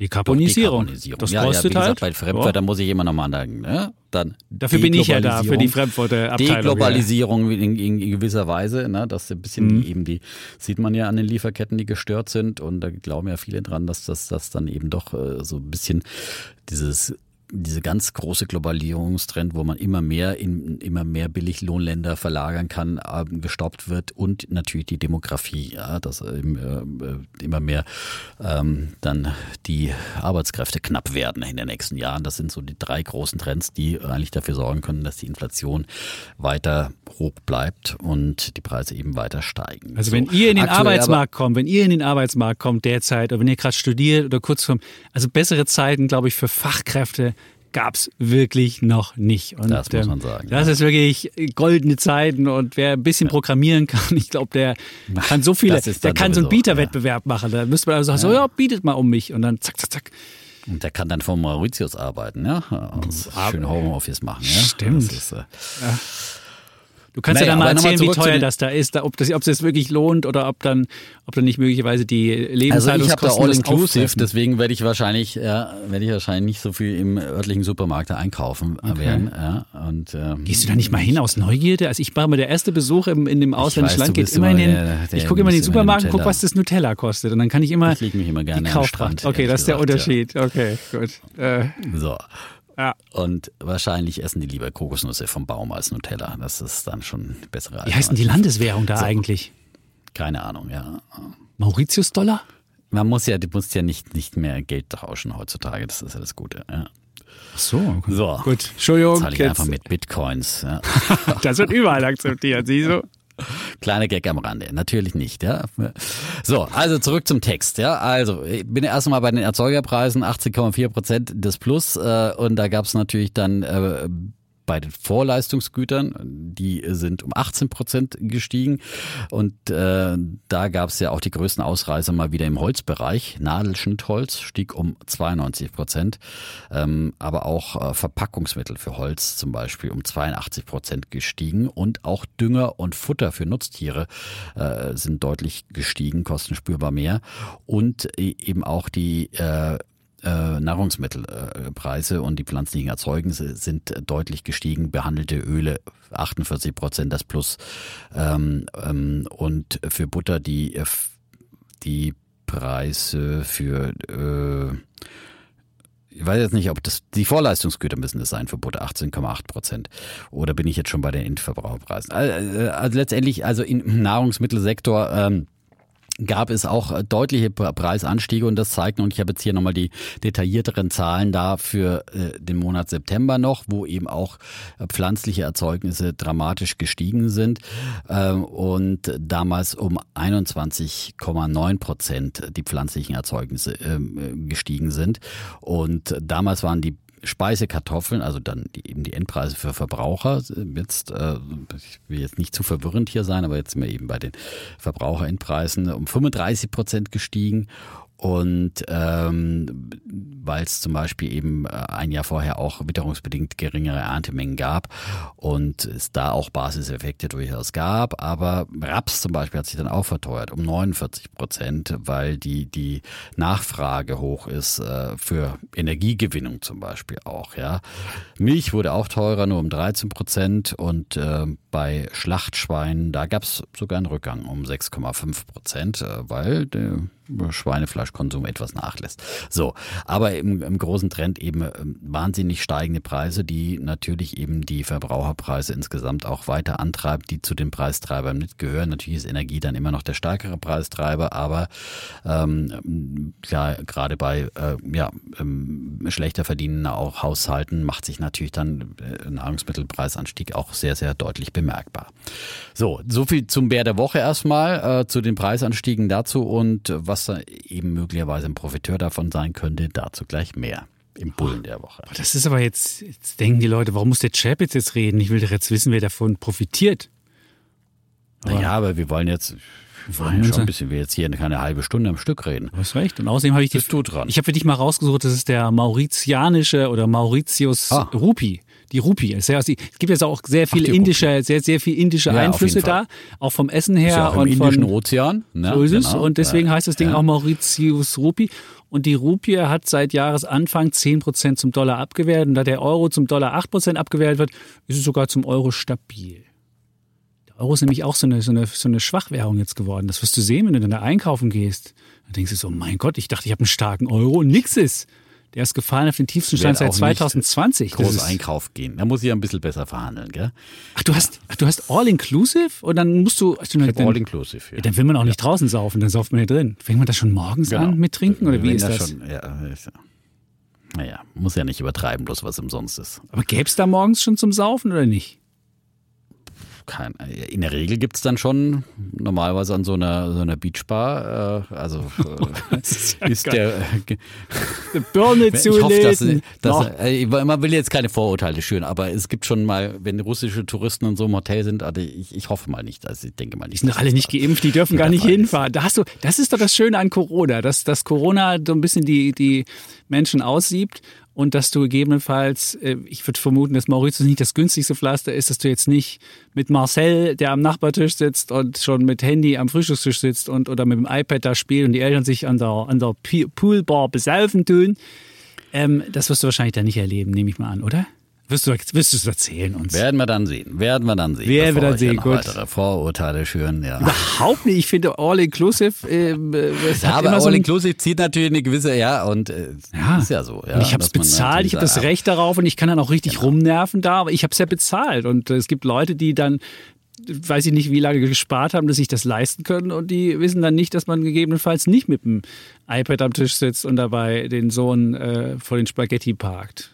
Dekarbonisierung. Dekarbonisierung. Das ja, kostet ja, wie gesagt, halt. Bei Fremdwörtern muss ich immer nochmal sagen. Ne? Dann Dafür bin ich ja da, für die Fremdwörterabteilung. Deglobalisierung ja. in, in, gewisser Weise. Ne? Das ein bisschen mhm. die, eben die, sieht man ja an den Lieferketten, die gestört sind. Und da glauben ja viele dran, dass das, das dann eben doch äh, so ein bisschen dieses diese ganz große Globalisierungstrend, wo man immer mehr in immer mehr Billiglohnländer verlagern kann, äh, gestoppt wird und natürlich die Demografie, ja, dass äh, immer mehr ähm, dann die Arbeitskräfte knapp werden in den nächsten Jahren. Das sind so die drei großen Trends, die eigentlich dafür sorgen können, dass die Inflation weiter hoch bleibt und die Preise eben weiter steigen. Also so, wenn ihr in den Arbeitsmarkt kommt, wenn ihr in den Arbeitsmarkt kommt derzeit oder wenn ihr gerade studiert oder kurz vor, also bessere Zeiten, glaube ich, für Fachkräfte gab es wirklich noch nicht. Und, das muss man sagen. Das ja. ist wirklich goldene Zeiten und wer ein bisschen ja. programmieren kann, ich glaube, der kann so viele, der kann so einen Bieterwettbewerb ja. machen. Da müsste man also sagen, so, ja, bietet mal um mich und dann zack, zack, zack. Und der kann dann von Mauritius arbeiten, ja, und schön Homeoffice machen. Ja? Stimmt. Ist, äh, ja. Du kannst naja, ja dann mal erzählen, wie teuer das da ist, ob das, ob es das wirklich lohnt oder ob dann, ob dann nicht möglicherweise die Lebenshaltungskosten Also ich habe da All-Inclusive, deswegen werde ich wahrscheinlich, ja, werde ich wahrscheinlich nicht so viel im örtlichen Supermarkt einkaufen okay. werden. Ja, und, ähm, Gehst du da nicht mal hin aus Neugierde? Also ich war mal der erste Besuch im, in dem ausländischen Land, geht immer in den, der, der ich gucke immer in den Supermarkt und gucke, was das Nutella kostet und dann kann ich immer, ich mich immer gerne die Kaufrad. Okay, das ist der Unterschied. Ja. Okay, gut. Äh. So. Ja. Und wahrscheinlich essen die lieber Kokosnüsse vom Baum als Nutella. Das ist dann schon eine bessere Wie heißt denn die Landeswährung da so. eigentlich? Keine Ahnung, ja. Mauritius-Dollar? Man muss ja, du musst ja nicht, nicht mehr Geld tauschen heutzutage. Das ist ja das Gute. Ja. Ach so, okay. so. Gut. Entschuldigung. Zahle ich jetzt. einfach mit Bitcoins. Ja. das wird überall akzeptiert, siehst du? Kleine Gag am Rande, natürlich nicht, ja. So, also zurück zum Text, ja. Also, ich bin erstmal bei den Erzeugerpreisen 18,4 Prozent des Plus äh, und da gab es natürlich dann äh, bei den Vorleistungsgütern, die sind um 18 Prozent gestiegen. Und äh, da gab es ja auch die größten Ausreißer mal wieder im Holzbereich. Nadelschnittholz stieg um 92 Prozent, ähm, aber auch äh, Verpackungsmittel für Holz zum Beispiel um 82 Prozent gestiegen. Und auch Dünger und Futter für Nutztiere äh, sind deutlich gestiegen, kosten spürbar mehr. Und e-, eben auch die äh, äh, Nahrungsmittelpreise und die pflanzlichen Erzeugnisse sind deutlich gestiegen. Behandelte Öle 48 Prozent das Plus ähm, ähm, und für Butter die die Preise für äh, ich weiß jetzt nicht, ob das die Vorleistungsgüter müssen das sein für Butter 18,8 Prozent oder bin ich jetzt schon bei den Endverbraucherpreisen? Also, also letztendlich also im Nahrungsmittelsektor ähm, gab es auch äh, deutliche Preisanstiege und das zeigt, und ich habe jetzt hier nochmal die detaillierteren Zahlen da für äh, den Monat September noch, wo eben auch äh, pflanzliche Erzeugnisse dramatisch gestiegen sind ähm, und damals um 21,9 Prozent die pflanzlichen Erzeugnisse ähm, gestiegen sind. Und damals waren die Speisekartoffeln, also dann die, eben die Endpreise für Verbraucher. Jetzt, äh, ich will jetzt nicht zu verwirrend hier sein, aber jetzt sind wir eben bei den Verbraucherendpreisen um 35 Prozent gestiegen Und ähm, weil es zum Beispiel eben äh, ein Jahr vorher auch witterungsbedingt geringere Erntemengen gab und es da auch Basiseffekte durchaus gab. Aber Raps zum Beispiel hat sich dann auch verteuert um 49 Prozent, weil die, die Nachfrage hoch ist äh, für Energiegewinnung zum Beispiel auch. Ja. Milch wurde auch teurer, nur um 13 Prozent und äh, bei Schlachtschweinen, da gab es sogar einen Rückgang um 6,5 Prozent, äh, weil der Schweinefleischkonsum etwas nachlässt. So, aber im, im großen Trend eben ähm, wahnsinnig steigende Preise, die natürlich eben die Verbraucherpreise insgesamt auch weiter antreibt, die zu den Preistreibern mitgehören. Natürlich ist Energie dann immer noch der stärkere Preistreiber, aber ähm, klar, gerade bei äh, ja, ähm, schlechter verdienenden auch Haushalten macht sich natürlich dann äh, Nahrungsmittelpreisanstieg auch sehr, sehr deutlich bemerkbar. So, so viel zum Bär der Woche erstmal, äh, zu den Preisanstiegen dazu und was was da eben möglicherweise ein Profiteur davon sein könnte, dazu gleich mehr im Bullen der Woche. Das ist aber jetzt, jetzt denken die Leute, warum muss der Chapitz jetzt reden? Ich will doch jetzt wissen, wer davon profitiert. naja, aber wir wollen jetzt, wir wollen ja schon ein bisschen, wir jetzt hier keine halbe Stunde am Stück reden. Du hast recht. Und außerdem habe ich die, Bist du dran? Ich habe für dich mal rausgesucht, das ist der mauritianische oder Mauritius Ah. Rupi. Die Rupi. Es ist ja- es gibt jetzt auch sehr viel Ach, indische, sehr, sehr viel indische Ja, Einflüsse da. Auch vom Essen her Ist ja auch im und Indischen von, Ozean. Ne? So ist es. Genau. Und deswegen heißt das Ding Ja. auch Mauritius Rupi. Und die Rupie hat seit Jahresanfang 10% zum Dollar abgewertet. Und da der Euro zum Dollar 8% abgewertet wird, ist es sogar zum Euro stabil. Der Euro ist nämlich auch so eine, so, eine, so eine Schwachwährung jetzt geworden. Das wirst du sehen, wenn du dann da einkaufen gehst. Dann denkst du so, mein Gott, ich dachte, ich habe einen starken Euro und nix ist. Der ist gefallen auf den tiefsten Stand seit auch nicht 2020. Das Groß Einkauf gehen. Da muss ich ja ein bisschen besser verhandeln, gell? Ach, du hast, ach, du hast All-Inclusive? Und dann musst du... Hab dann, all inclusive. Ja. Ja, dann will man auch nicht draußen saufen, dann sauft man hier drin. Fängt man das schon morgens Genau. an mit Trinken oder wie ist das? Schon, ja, ist ja. Naja, muss ja nicht übertreiben, bloß was umsonst ist. Aber gäbe es da morgens schon zum Saufen oder nicht? Kein, in der Regel gibt's dann schon normalerweise an so einer, so einer Beachbar, äh, also äh, ist ja ist der Birne Ich zu hoffe, dass, lesen. dass Noch. äh, man will jetzt keine Vorurteile schüren, aber es gibt schon mal, wenn russische Touristen in so einem Hotel sind, also ich, ich hoffe mal nicht, also ich denke mal nicht. Die sind alle nicht geimpft, die dürfen gar nicht hinfahren. Da hast du, das ist doch das Schöne an Corona, dass, dass Corona so ein bisschen die, die Menschen aussiebt und dass du gegebenenfalls, äh, ich würde vermuten, dass Mauritius nicht das günstigste Pflaster ist, dass du jetzt nicht mit Marcel, der am Nachbartisch sitzt und schon mit Handy am Frühstückstisch sitzt und oder mit dem iPad da spielt und die Eltern sich an der, an der Poolbar besaufen tun. Ähm, das wirst du wahrscheinlich da nicht erleben, nehme ich mal an, oder? Wirst du, wirst du es erzählen uns? Werden wir dann sehen, werden wir dann sehen. Werden wir dann sehen, gut. weitere Vorurteile schüren, ja. Überhaupt nicht. Ich finde All-Inclusive, ähm, äh, Ja, aber immer so All ein Inclusive zieht natürlich eine gewisse, ja, und äh, Ja. ist ja so. Ja, und ich habe es bezahlt, ich habe das Recht darauf und ich kann dann auch richtig Genau. rumnerven da, aber ich habe es ja bezahlt. Und äh, es gibt Leute, die dann, weiß ich nicht, wie lange gespart haben, dass sich das leisten können und die wissen dann nicht, dass man gegebenenfalls nicht mit dem iPad am Tisch sitzt und dabei den Sohn äh, vor den Spaghetti parkt.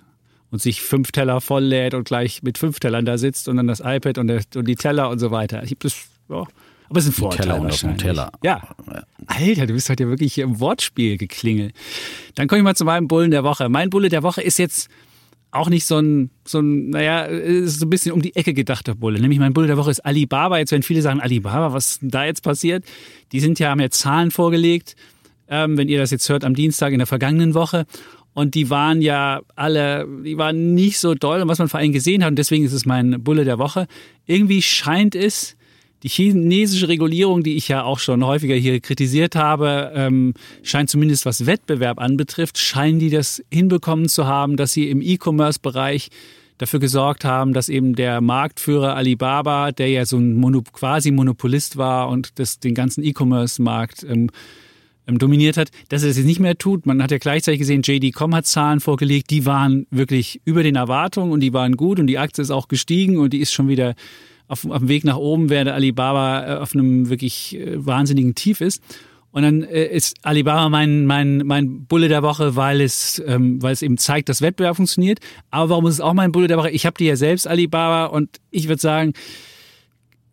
Und sich fünf Teller volllädt und gleich mit fünf Tellern da sitzt und dann das iPad und, der, und die Teller und so weiter. Ich hab das, ja. Aber es ist ein Vorteil Teller wahrscheinlich. Teller. Ja. Alter, du bist heute ja wirklich hier im Wortspiel geklingelt. Dann komme ich mal zu meinem Bullen der Woche. Mein Bulle der Woche ist jetzt auch nicht so ein, so ein, naja, ist so ein bisschen um die Ecke gedachter Bulle. Nämlich mein Bulle der Woche ist Alibaba. Jetzt werden viele sagen, Alibaba, was da jetzt passiert? Die sind ja, haben ja Zahlen vorgelegt, ähm, wenn ihr das jetzt hört, am Dienstag in der vergangenen Woche. Und die waren ja alle, die waren nicht so doll, was man vor allem gesehen hat. Und deswegen ist es mein Bulle der Woche. Irgendwie scheint es, die chinesische Regulierung, die ich ja auch schon häufiger hier kritisiert habe, ähm, scheint zumindest was Wettbewerb anbetrifft, scheinen die das hinbekommen zu haben, dass sie im E-Commerce-Bereich dafür gesorgt haben, dass eben der Marktführer Alibaba, der ja so ein Mono, quasi Monopolist war und das, den ganzen E-Commerce-Markt ähm, dominiert hat, dass er das jetzt nicht mehr tut. Man hat ja gleichzeitig gesehen, JD.com hat Zahlen vorgelegt, die waren wirklich über den Erwartungen und die waren gut und die Aktie ist auch gestiegen und die ist schon wieder auf, auf dem Weg nach oben, während Alibaba äh, auf einem wirklich äh, wahnsinnigen Tief ist. Und dann äh, ist Alibaba mein, mein, mein Bulle der Woche, weil es, ähm, weil es eben zeigt, dass Wettbewerb funktioniert. Aber warum ist es auch mein Bulle der Woche? Ich habe die ja selbst Alibaba und ich würde sagen,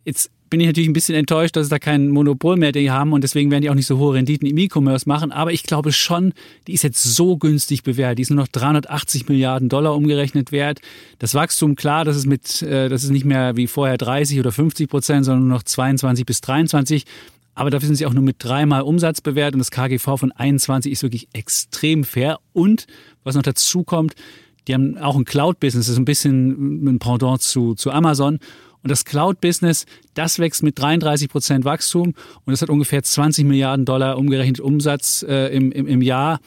jetzt bin ich natürlich ein bisschen enttäuscht, dass es da kein Monopol mehr die haben und deswegen werden die auch nicht so hohe Renditen im E-Commerce machen. Aber ich glaube schon, die ist jetzt so günstig bewertet. Die ist nur noch 380 Milliarden Dollar umgerechnet wert. Das Wachstum, klar, das ist mit, äh, das ist nicht mehr wie vorher 30 oder 50 Prozent, sondern nur noch 22 bis 23. aber dafür sind sie auch nur mit dreimal Umsatz bewertet und das KGV von 21 ist wirklich extrem fair. Und was noch dazu kommt, die haben auch ein Cloud-Business, das ist ein bisschen ein Pendant zu, zu Amazon. Und das Cloud-Business, das wächst mit 33 Prozent Wachstum und das hat ungefähr 20 Milliarden Dollar umgerechnet Umsatz äh, im, im, im Jahr.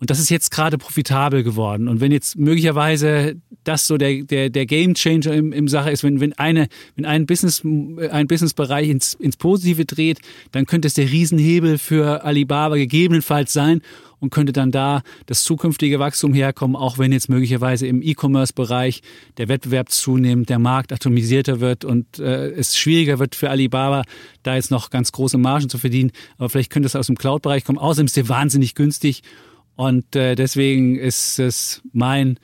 Und das ist jetzt gerade profitabel geworden. Und wenn jetzt möglicherweise das so der, der, der Game Changer im, im Sache ist, wenn, wenn, eine, wenn ein, Business, ein Businessbereich ins, ins Positive dreht, dann könnte es der Riesenhebel für Alibaba gegebenenfalls sein und könnte dann da das zukünftige Wachstum herkommen, auch wenn jetzt möglicherweise im E-Commerce-Bereich der Wettbewerb zunimmt, der Markt atomisierter wird und äh, es schwieriger wird für Alibaba, da jetzt noch ganz große Margen zu verdienen. Aber vielleicht könnte es aus dem Cloud-Bereich kommen. Außerdem ist der wahnsinnig günstig und äh, deswegen ist es mein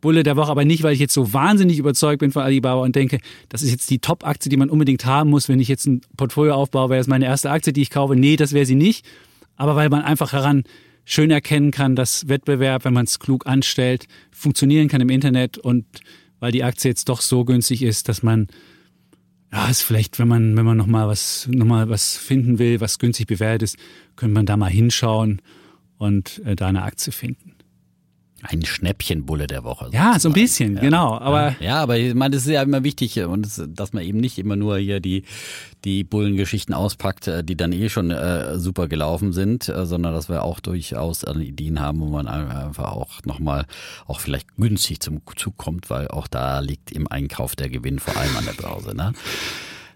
Bulle der Woche, aber nicht, weil ich jetzt so wahnsinnig überzeugt bin von Alibaba und denke, das ist jetzt die Top-Aktie, die man unbedingt haben muss, wenn ich jetzt ein Portfolio aufbaue, wäre das meine erste Aktie, die ich kaufe. Nee, das wäre sie nicht. Aber weil man einfach heran schön erkennen kann, dass Wettbewerb, wenn man es klug anstellt, funktionieren kann im Internet und weil die Aktie jetzt doch so günstig ist, dass man ja, ist vielleicht, wenn man, wenn man nochmal was, noch mal was finden will, was günstig bewertet ist, könnte man da mal hinschauen und äh, da eine Aktie finden. Ein Schnäppchenbulle der Woche. Sozusagen. Ja, so ein bisschen, ja. genau. Aber ja, aber ich meine, das ist ja immer wichtig und das, dass man eben nicht immer nur hier die die Bullengeschichten auspackt, äh, die dann eh schon äh, super gelaufen sind, äh, sondern dass wir auch durchaus Ideen haben, wo man einfach auch nochmal auch vielleicht günstig zum Zug kommt, weil auch da liegt im Einkauf der Gewinn vor allem an der Börse. Ne?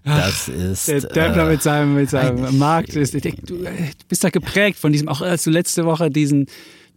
Das ist. Der Dämpfer äh, mit seinem, mit seinem Markt ist. Ich denk, du bist da geprägt von diesem, auch als du letzte Woche diesen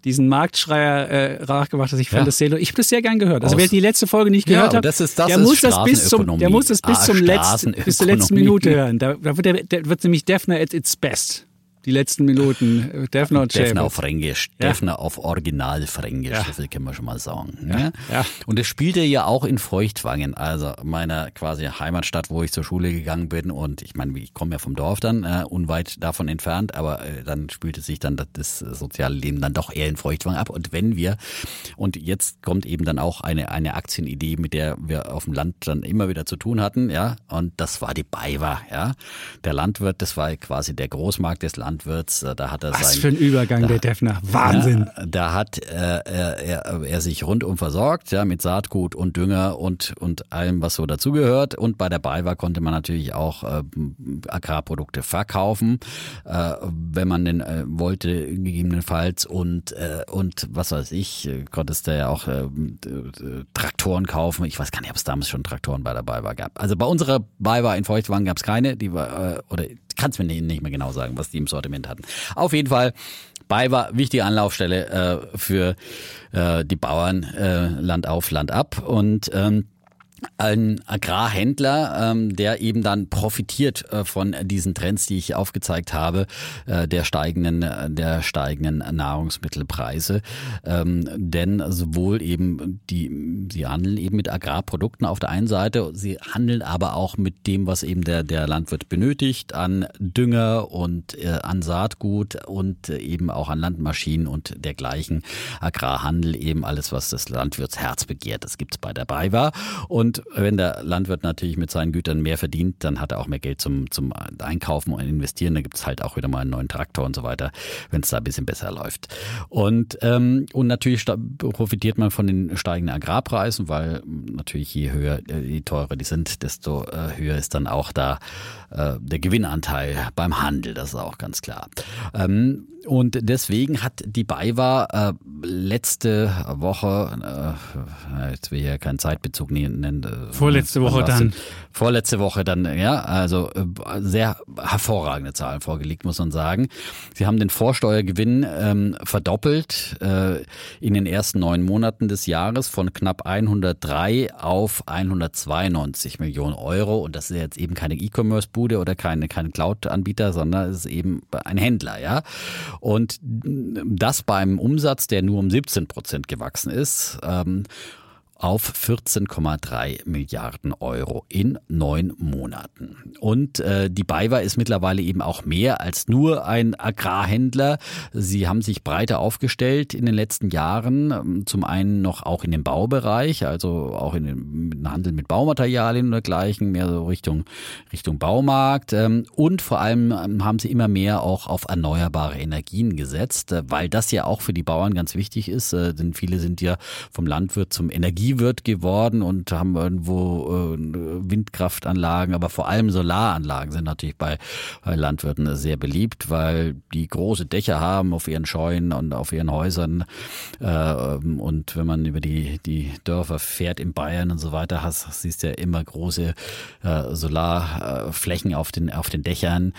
diesen Marktschreier äh, nachgemacht hast. Ich fand ja. das sehr, ich habe das sehr gern gehört. Also wer die letzte Folge nicht gehört ja, hat, das ist, das der, muss das bis zum, der muss das bis ah, zum letzten, bis zur letzten Minute hören. Da, da wird, der, der wird nämlich Defner at its best die letzten Minuten. Defner und Defner auf Fränkisch, ja. Defner auf Original Fränkisch, ja. so viel können wir schon mal sagen. Ja. Ne? ja. Und es spielte ja auch in Feuchtwangen, also meiner quasi Heimatstadt, wo ich zur Schule gegangen bin. Und ich meine, ich komme ja vom Dorf dann, äh, unweit davon entfernt, aber äh, dann spielte sich dann das, das soziale Leben dann doch eher in Feuchtwangen ab. Und wenn wir, und jetzt kommt eben dann auch eine, eine Aktienidee, mit der wir auf dem Land dann immer wieder zu tun hatten, ja, und das war die BayWa, ja. Der Landwirt, das war quasi der Großmarkt des Landes Landwirts. Äh, da hat er Was sein, für ein Übergang, da, der Defner. Wahnsinn. Ja, da hat äh, er, er, er sich rundum versorgt, ja, mit Saatgut und Dünger und, und allem, was so dazugehört. Und bei der BayWa konnte man natürlich auch äh, Agrarprodukte verkaufen, äh, wenn man denn äh, wollte, gegebenenfalls. Und, äh, und was weiß ich, konntest du ja auch äh, Traktoren kaufen. Ich weiß gar nicht, ob es damals schon Traktoren bei der BayWa gab. Also bei unserer BayWa in Feuchtwagen gab es keine, die war, äh, oder kann es mir nicht mehr genau sagen, was die im Sortiment hatten. Auf jeden Fall, BayWa, wichtige Anlaufstelle äh, für äh, die Bauern äh, Land auf, Land ab. Und ähm, ein Agrarhändler, ähm, der eben dann profitiert äh, von diesen Trends, die ich aufgezeigt habe, äh, der steigenden, der steigenden Nahrungsmittelpreise. Ähm, denn sowohl eben die, sie handeln eben mit Agrarprodukten auf der einen Seite, sie handeln aber auch mit dem, was eben der, der Landwirt benötigt, an Dünger und äh, an Saatgut und eben auch an Landmaschinen und dergleichen. Agrarhandel eben alles, was das Landwirtsherz begehrt. Das gibt's bei der BayWa. Und und wenn der Landwirt natürlich mit seinen Gütern mehr verdient, dann hat er auch mehr Geld zum, zum Einkaufen und Investieren. Da gibt es halt auch wieder mal einen neuen Traktor und so weiter, wenn es da ein bisschen besser läuft. Und, ähm, und natürlich profitiert man von den steigenden Agrarpreisen, weil natürlich je höher, äh, je teurer die sind, desto äh, höher ist dann auch da äh, der Gewinnanteil beim Handel. Das ist auch ganz klar. Ähm, und deswegen hat die BayWa äh, letzte Woche, äh, jetzt will ich ja keinen Zeitbezug nennen. Äh, Vorletzte Woche dann. Vorletzte Woche dann, ja, also äh, sehr hervorragende Zahlen vorgelegt, muss man sagen. Sie haben den Vorsteuergewinn ähm, verdoppelt äh, in den ersten neun Monaten des Jahres von knapp 103 auf 192 Millionen Euro. Und das ist jetzt eben keine E-Commerce-Bude oder keine, kein Cloud-Anbieter, sondern es ist eben ein Händler, ja. Und das beim Umsatz, der nur um 17 Prozent gewachsen ist. Ähm, auf 14,3 Milliarden Euro in neun Monaten. Und äh, die BayWa ist mittlerweile eben auch mehr als nur ein Agrarhändler. Sie haben sich breiter aufgestellt in den letzten Jahren. Zum einen noch auch in dem Baubereich, also auch in dem Handel mit Baumaterialien und dergleichen, mehr so Richtung, Richtung Baumarkt. Ähm, und vor allem ähm, haben sie immer mehr auch auf erneuerbare Energien gesetzt, äh, weil das ja auch für die Bauern ganz wichtig ist. Äh, denn viele sind ja vom Landwirt zum Energie Energiewirt geworden und haben irgendwo äh, Windkraftanlagen, aber vor allem Solaranlagen sind natürlich bei, bei Landwirten sehr beliebt, weil die große Dächer haben auf ihren Scheunen und auf ihren Häusern. Äh, und wenn man über die, die Dörfer fährt in Bayern und so weiter, hast, siehst du ja immer große äh, Solarflächen auf den, auf den Dächern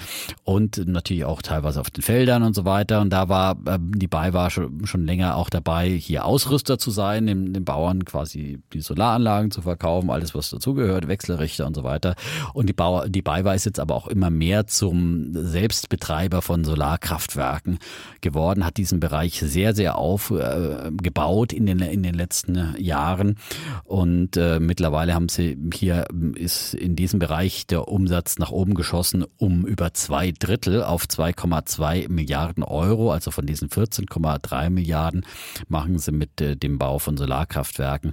und natürlich auch teilweise auf den Feldern und so weiter. Und da war äh, die BAI war schon, schon länger auch dabei, hier Ausrüster zu sein, den, den Bauern quasi die, die Solaranlagen zu verkaufen, alles was dazugehört, Wechselrichter und so weiter. Und die, Bau, die BayWa ist jetzt aber auch immer mehr zum Selbstbetreiber von Solarkraftwerken geworden, hat diesen Bereich sehr, sehr aufgebaut äh, in, den, in den letzten Jahren. Und äh, mittlerweile haben sie hier ist in diesem Bereich der Umsatz nach oben geschossen um über zwei Drittel auf 2,2 Milliarden Euro. Also von diesen 14,3 Milliarden machen sie mit äh, dem Bau von Solarkraftwerken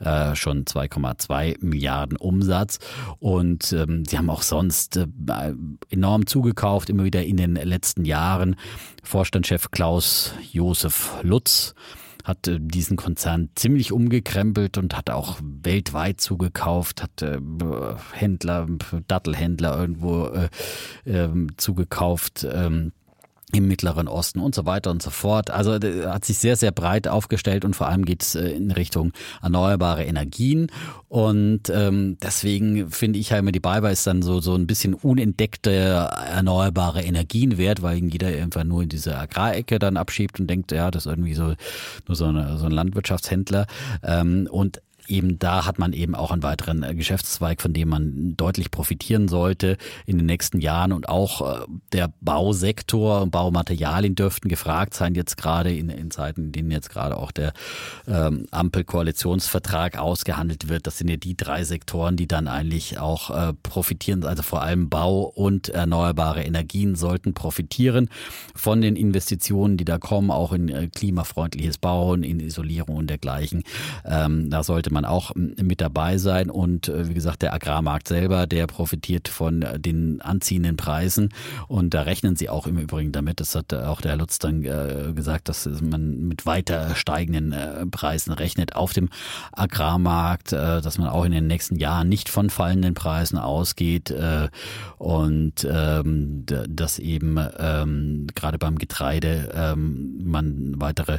äh, schon 2,2 Milliarden Umsatz. Und ähm, sie haben auch sonst äh, enorm zugekauft, immer wieder in den letzten Jahren. Vorstandschef Klaus Josef Lutz hat äh, diesen Konzern ziemlich umgekrempelt und hat auch weltweit zugekauft, hat äh, Händler, Dattelhändler irgendwo äh, äh, zugekauft. Ähm, im Mittleren Osten und so weiter und so fort. Also hat sich sehr, sehr breit aufgestellt und vor allem geht es äh, in Richtung erneuerbare Energien. Und ähm, deswegen finde ich halt immer, die BayWa ist dann so, so ein bisschen unentdeckte erneuerbare Energien wert, weil jeder einfach nur in diese Agrarecke dann abschiebt und denkt, ja, das ist irgendwie so nur so, eine, so ein Landwirtschaftshändler. Ähm, und eben da hat man eben auch einen weiteren äh, Geschäftszweig, von dem man deutlich profitieren sollte in den nächsten Jahren. Und auch äh, der Bausektor und Baumaterialien dürften gefragt sein, jetzt gerade in, in Zeiten, in denen jetzt gerade auch der ähm, Ampel-Koalitionsvertrag ausgehandelt wird. Das sind ja die drei Sektoren, die dann eigentlich auch äh, profitieren. Also vor allem Bau und erneuerbare Energien sollten profitieren von den Investitionen, die da kommen, auch in äh, klimafreundliches Bauen, in Isolierung und dergleichen. Ähm, da sollte man man auch mit dabei sein. Und äh, wie gesagt, der Agrarmarkt selber, der profitiert von äh, den anziehenden Preisen. Und da rechnen sie auch im Übrigen damit. Das hat auch der Herr Lutz dann äh, gesagt, dass man mit weiter steigenden Preisen rechnet auf dem Agrarmarkt, dass man auch in den nächsten Jahren nicht von fallenden Preisen ausgeht und ähm, dass eben ähm, gerade beim Getreide ähm, man weitere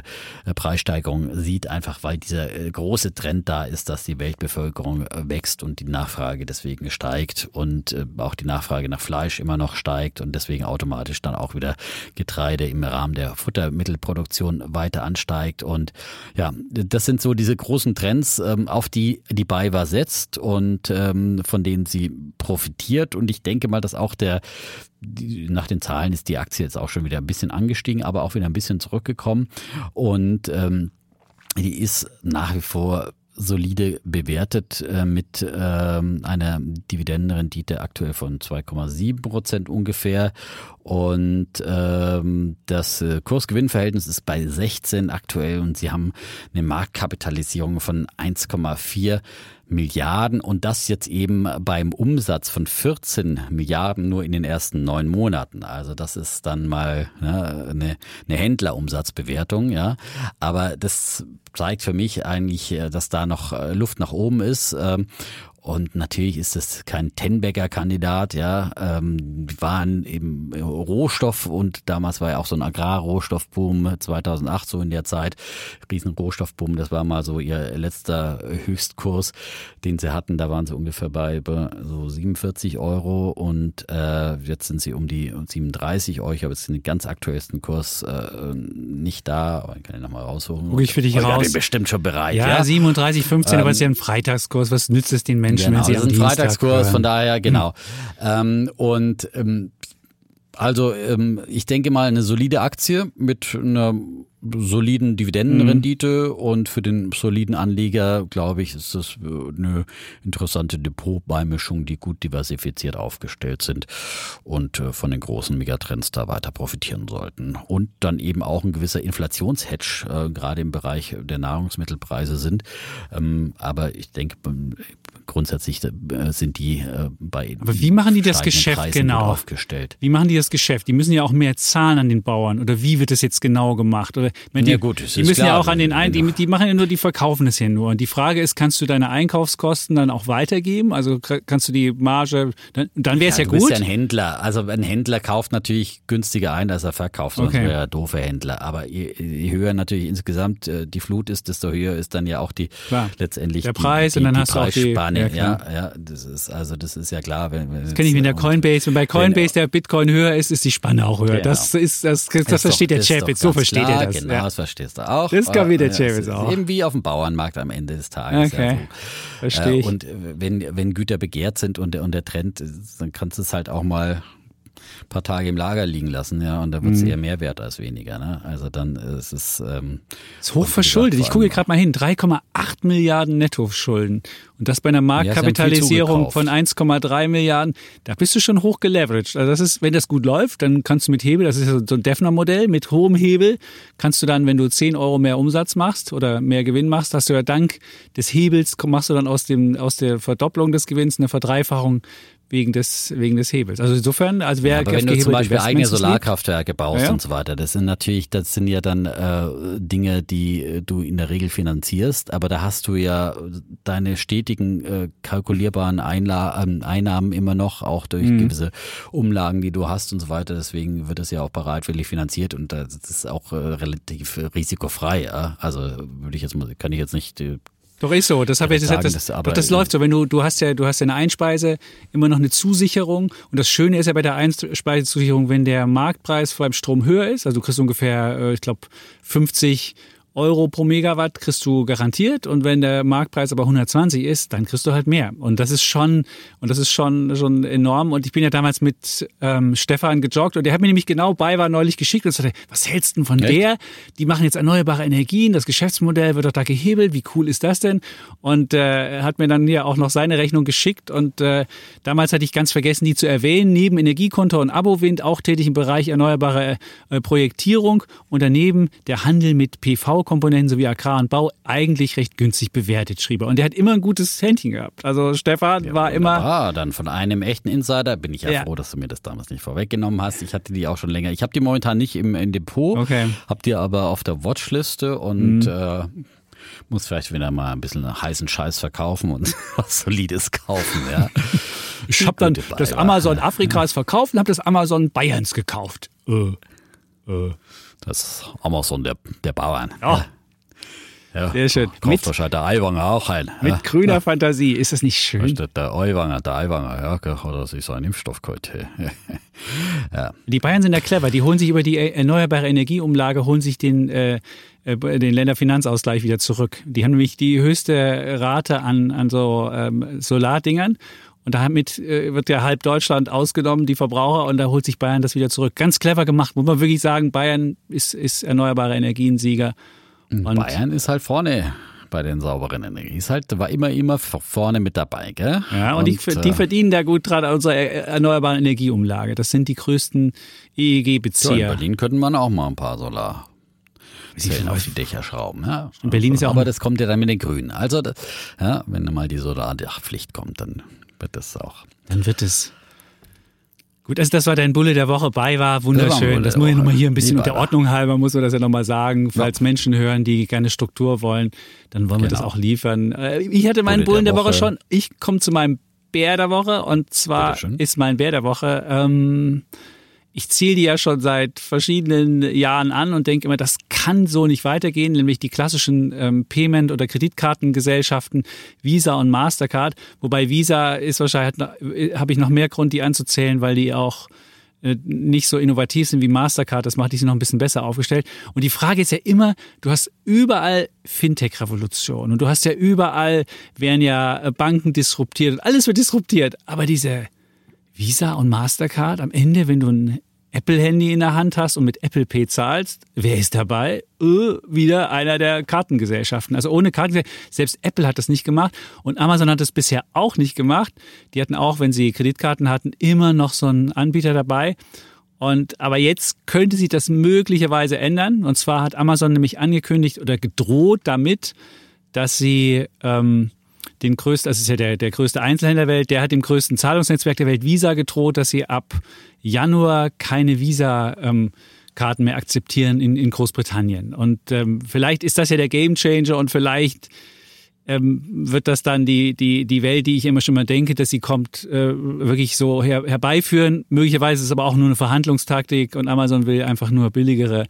Preissteigerungen sieht, einfach weil dieser große Trend da ist, dass die Weltbevölkerung äh, wächst und die Nachfrage deswegen steigt und äh, auch die Nachfrage nach Fleisch immer noch steigt und deswegen automatisch dann auch wieder Getreide im Rahmen der Futtermittelproduktion weiter ansteigt. Und ja, das sind so diese großen Trends, ähm, auf die die BayWa setzt und ähm, von denen sie profitiert. Und ich denke mal, dass auch der nach den Zahlen ist die Aktie jetzt auch schon wieder ein bisschen angestiegen, aber auch wieder ein bisschen zurückgekommen. Und ähm, die ist nach wie vor solide bewertet äh, mit ähm, einer Dividendenrendite aktuell von 2,7 Prozent ungefähr. Und ähm, das äh, Kursgewinnverhältnis ist bei 16 aktuell und sie haben eine Marktkapitalisierung von 1,4 Milliarden und das jetzt eben beim Umsatz von 14 Milliarden nur in den ersten neun Monaten. Also das ist dann mal ne, eine, eine Händlerumsatzbewertung, ja. Aber das zeigt für mich eigentlich, äh, dass da noch äh, Luft nach oben ist. Und natürlich ist es kein Tenbagger-Kandidat, ja. Ähm, waren eben Rohstoff und damals war ja auch so ein Agrarrohstoffboom 2008 so in der Zeit. Riesen Rohstoffboom, das war mal so ihr letzter Höchstkurs, den sie hatten. Da waren sie ungefähr bei so 47 Euro und äh, jetzt sind sie um die 37 Euro. Ich habe jetzt den ganz aktuellsten Kurs äh, nicht da, aber ich kann ihn nochmal rausholen. Guck ich für dich raus. Ich bestimmt schon bereit. Ja, ja. 37, 15, ähm, aber es ist ja ein Freitagskurs. Was nützt es den Menschen? Menschen, genau, wenn sie das ist ein Freitagskurs, von daher, genau. Mhm. Ähm, und ähm, also ähm, ich denke mal eine solide Aktie mit einer soliden Dividendenrendite mhm. und für den soliden Anleger, glaube ich, ist das eine interessante Depotbeimischung, die gut diversifiziert aufgestellt sind und äh, von den großen Megatrends da weiter profitieren sollten. Und dann eben auch ein gewisser Inflationshedge, äh, gerade im Bereich der Nahrungsmittelpreise sind. Ähm, aber ich denke, grundsätzlich äh, sind die äh, bei. Aber wie machen die das Geschäft Preisen genau? Aufgestellt. Wie machen die das Geschäft? Die müssen ja auch mehr zahlen an den Bauern. Oder wie wird das jetzt genau gemacht? Oder die, ja gut, die müssen klar, ja auch an den einen, die, die machen ja nur, die verkaufen es ja nur. Und die Frage ist, kannst du deine Einkaufskosten dann auch weitergeben? Also kannst du die Marge, dann, dann wäre es ja, ja, du gut. Du bist ja ein Händler. Also ein Händler kauft natürlich günstiger ein, als er verkauft. Sonst okay. wäre er doofe Händler. Aber je, je, höher natürlich insgesamt äh, die Flut ist, desto höher ist dann ja auch die klar. letztendlich der Preis die, und dann hast du auch die ja, ja, ja, das ist also das ist ja klar. Wenn, wenn das kenne ich mit der Coinbase. Wenn bei Coinbase der Bitcoin höher ist, ist die Spanne auch höher. Genau. Das ist das, das, das versteht doch, der Chapitz. So versteht klar, er das. Genau, ja. das verstehst du auch. Das kann wie der Chapitz auch. Eben wie auf dem Bauernmarkt am Ende des Tages. Okay, ja, so. verstehe ich. Und wenn wenn Güter begehrt sind und der und der Trend, dann kannst du es halt auch mal paar Tage im Lager liegen lassen, ja, und da wird es mhm. eher mehr wert als weniger. Ne? Also dann ist es ähm, ist hoch verschuldet. Ich gucke gerade mal hin, 3,8 Milliarden Nettoschulden und das bei einer Marktkapitalisierung ja, von 1,3 Milliarden. Da bist du schon hoch geleveraged. Also das ist, wenn das gut läuft, dann kannst du mit Hebel, das ist so ein Defner-Modell, mit hohem Hebel kannst du dann, wenn du 10 Euro mehr Umsatz machst oder mehr Gewinn machst, hast du ja dank des Hebels machst du dann aus dem aus der Verdopplung des Gewinns eine Verdreifachung wegen des, wegen des Hebels. Also insofern, als wäre ja, aber wenn du zum Beispiel eigene Solarkraftwerke baust ja. und so weiter, das sind natürlich, das sind ja dann äh, Dinge, die äh, du in der Regel finanzierst, aber da hast du ja deine stetigen äh, kalkulierbaren Einla ähm, Einnahmen immer noch, auch durch mhm. gewisse Umlagen, die du hast und so weiter. Deswegen wird das ja auch bereitwillig finanziert und das ist auch äh, relativ risikofrei. Ja? Also würde ich jetzt kann ich jetzt nicht äh, doch ist so. Das habe ich gesagt. Das, das, doch, das läuft so. Wenn du, du hast ja, du hast ja eine Einspeise, immer noch eine Zusicherung. Und das Schöne ist ja bei der Einspeisezusicherung, wenn der Marktpreis vor allem Strom höher ist, also du kriegst ungefähr, äh, ich glaube, 50 Euro pro Megawatt kriegst du garantiert und wenn der Marktpreis aber 120 ist, dann kriegst du halt mehr. Und das ist schon, und das ist schon, schon enorm. Und ich bin ja damals mit ähm, Stefan gejoggt und der hat mir nämlich genau bei war neulich geschickt und sagte, was hältst du denn von Echt? der? Die machen jetzt erneuerbare Energien, das Geschäftsmodell wird doch da gehebelt, wie cool ist das denn? Und äh, hat mir dann hier auch noch seine Rechnung geschickt und äh, damals hatte ich ganz vergessen, die zu erwähnen. Neben Energiekonto und Abowind auch tätig im Bereich erneuerbare äh, Projektierung und daneben der Handel mit PV Baukomponenten sowie Agrar und Bau eigentlich recht günstig bewertet, schrieb er. Und er hat immer ein gutes Händchen gehabt. Also Stefan ja, war immer. Ah, dann von einem echten Insider bin ich ja, ja, froh, dass du mir das damals nicht vorweggenommen hast. Ich hatte die auch schon länger. Ich habe die momentan nicht im, im Depot, okay. habe die aber auf der Watchliste und mhm. äh, muss vielleicht wieder mal ein bisschen heißen Scheiß verkaufen und was Solides kaufen. Ja. ich habe dann das Amazon Afrikas verkauft und habe das Amazon Bayerns gekauft. Äh, äh. Das Amazon der, der Bauern. Ja. Ja, Sehr schön. Kauft wahrscheinlich der Eiwanger auch ein. Mit ja. grüner ja. Fantasie. Ist das nicht schön? Der, Eiwanger, der Eiwanger, ja, hat er sich so einen Impfstoff geholt. ja. Die Bayern sind ja clever. Die holen sich über die erneuerbare Energieumlage, holen sich den, äh, äh, den Länderfinanzausgleich wieder zurück. Die haben nämlich die höchste Rate an, an so ähm, Solardingern und damit äh, wird ja halb Deutschland ausgenommen, die Verbraucher, und da holt sich Bayern das wieder zurück. Ganz clever gemacht, muss man wirklich sagen. Bayern ist, ist erneuerbare Energiensieger. Und Bayern ist halt vorne bei den sauberen Energien. Ist halt, war immer, immer vorne mit dabei, gell? Ja, und, und die, die, äh, verdienen da gut dran an unserer erneuerbaren Energieumlage. Das sind die größten EEG-Bezieher. Ja, in Berlin könnten man auch mal ein paar Solar Zellen auf die Dächer schrauben. Ja. In Berlin ist ja auch. Aber das kommt ja dann mit den Grünen. Also, ja, wenn mal die Solardachpflicht kommt, dann wird es auch. Dann wird es. Gut, also das war dein Bulle der Woche bei war wunderschön. Das, das muss ich nochmal hier ein bisschen unter Ordnung halber, muss man das ja nochmal sagen. Falls ja. Menschen hören, die gerne Struktur wollen, dann wollen wir das genau. auch liefern. Äh, ich hatte meinen Bullen der, der Woche. Woche schon. Ich komme zu meinem Bär der Woche und zwar ist mein Bär der Woche ähm, ich zähle die ja schon seit verschiedenen Jahren an und denke immer, das kann so nicht weitergehen, nämlich die klassischen ähm, Payment- oder Kreditkartengesellschaften Visa und Mastercard. Wobei Visa ist wahrscheinlich, äh, habe ich noch mehr Grund, die anzuzählen, weil die auch äh, nicht so innovativ sind wie Mastercard, das macht die noch ein bisschen besser aufgestellt. Und die Frage ist ja immer, du hast überall Fintech-Revolution und du hast ja überall, werden ja Banken disruptiert und alles wird disruptiert, aber diese Visa und Mastercard am Ende, wenn du ein Apple-Handy in der Hand hast und mit Apple Pay zahlst, wer ist dabei? Äh, wieder einer der Kartengesellschaften. Also ohne Kartengesellschaften. Selbst Apple hat das nicht gemacht und Amazon hat das bisher auch nicht gemacht. Die hatten auch, wenn sie Kreditkarten hatten, immer noch so einen Anbieter dabei. Und aber jetzt könnte sich das möglicherweise ändern. Und zwar hat Amazon nämlich angekündigt oder gedroht damit, dass sie ähm, den größten, das ist ja der, der größte Einzelhändler der Welt, der hat dem größten Zahlungsnetzwerk der Welt Visa gedroht, dass sie ab Januar keine Visa ähm, Karten mehr akzeptieren in, in Großbritannien. Und ähm, vielleicht ist das ja der Gamechanger und vielleicht ähm, wird das dann die, die, die Welt, die ich immer schon mal denke, dass sie kommt, äh, wirklich so her, herbeiführen. Möglicherweise ist es aber auch nur eine Verhandlungstaktik und Amazon will einfach nur billigere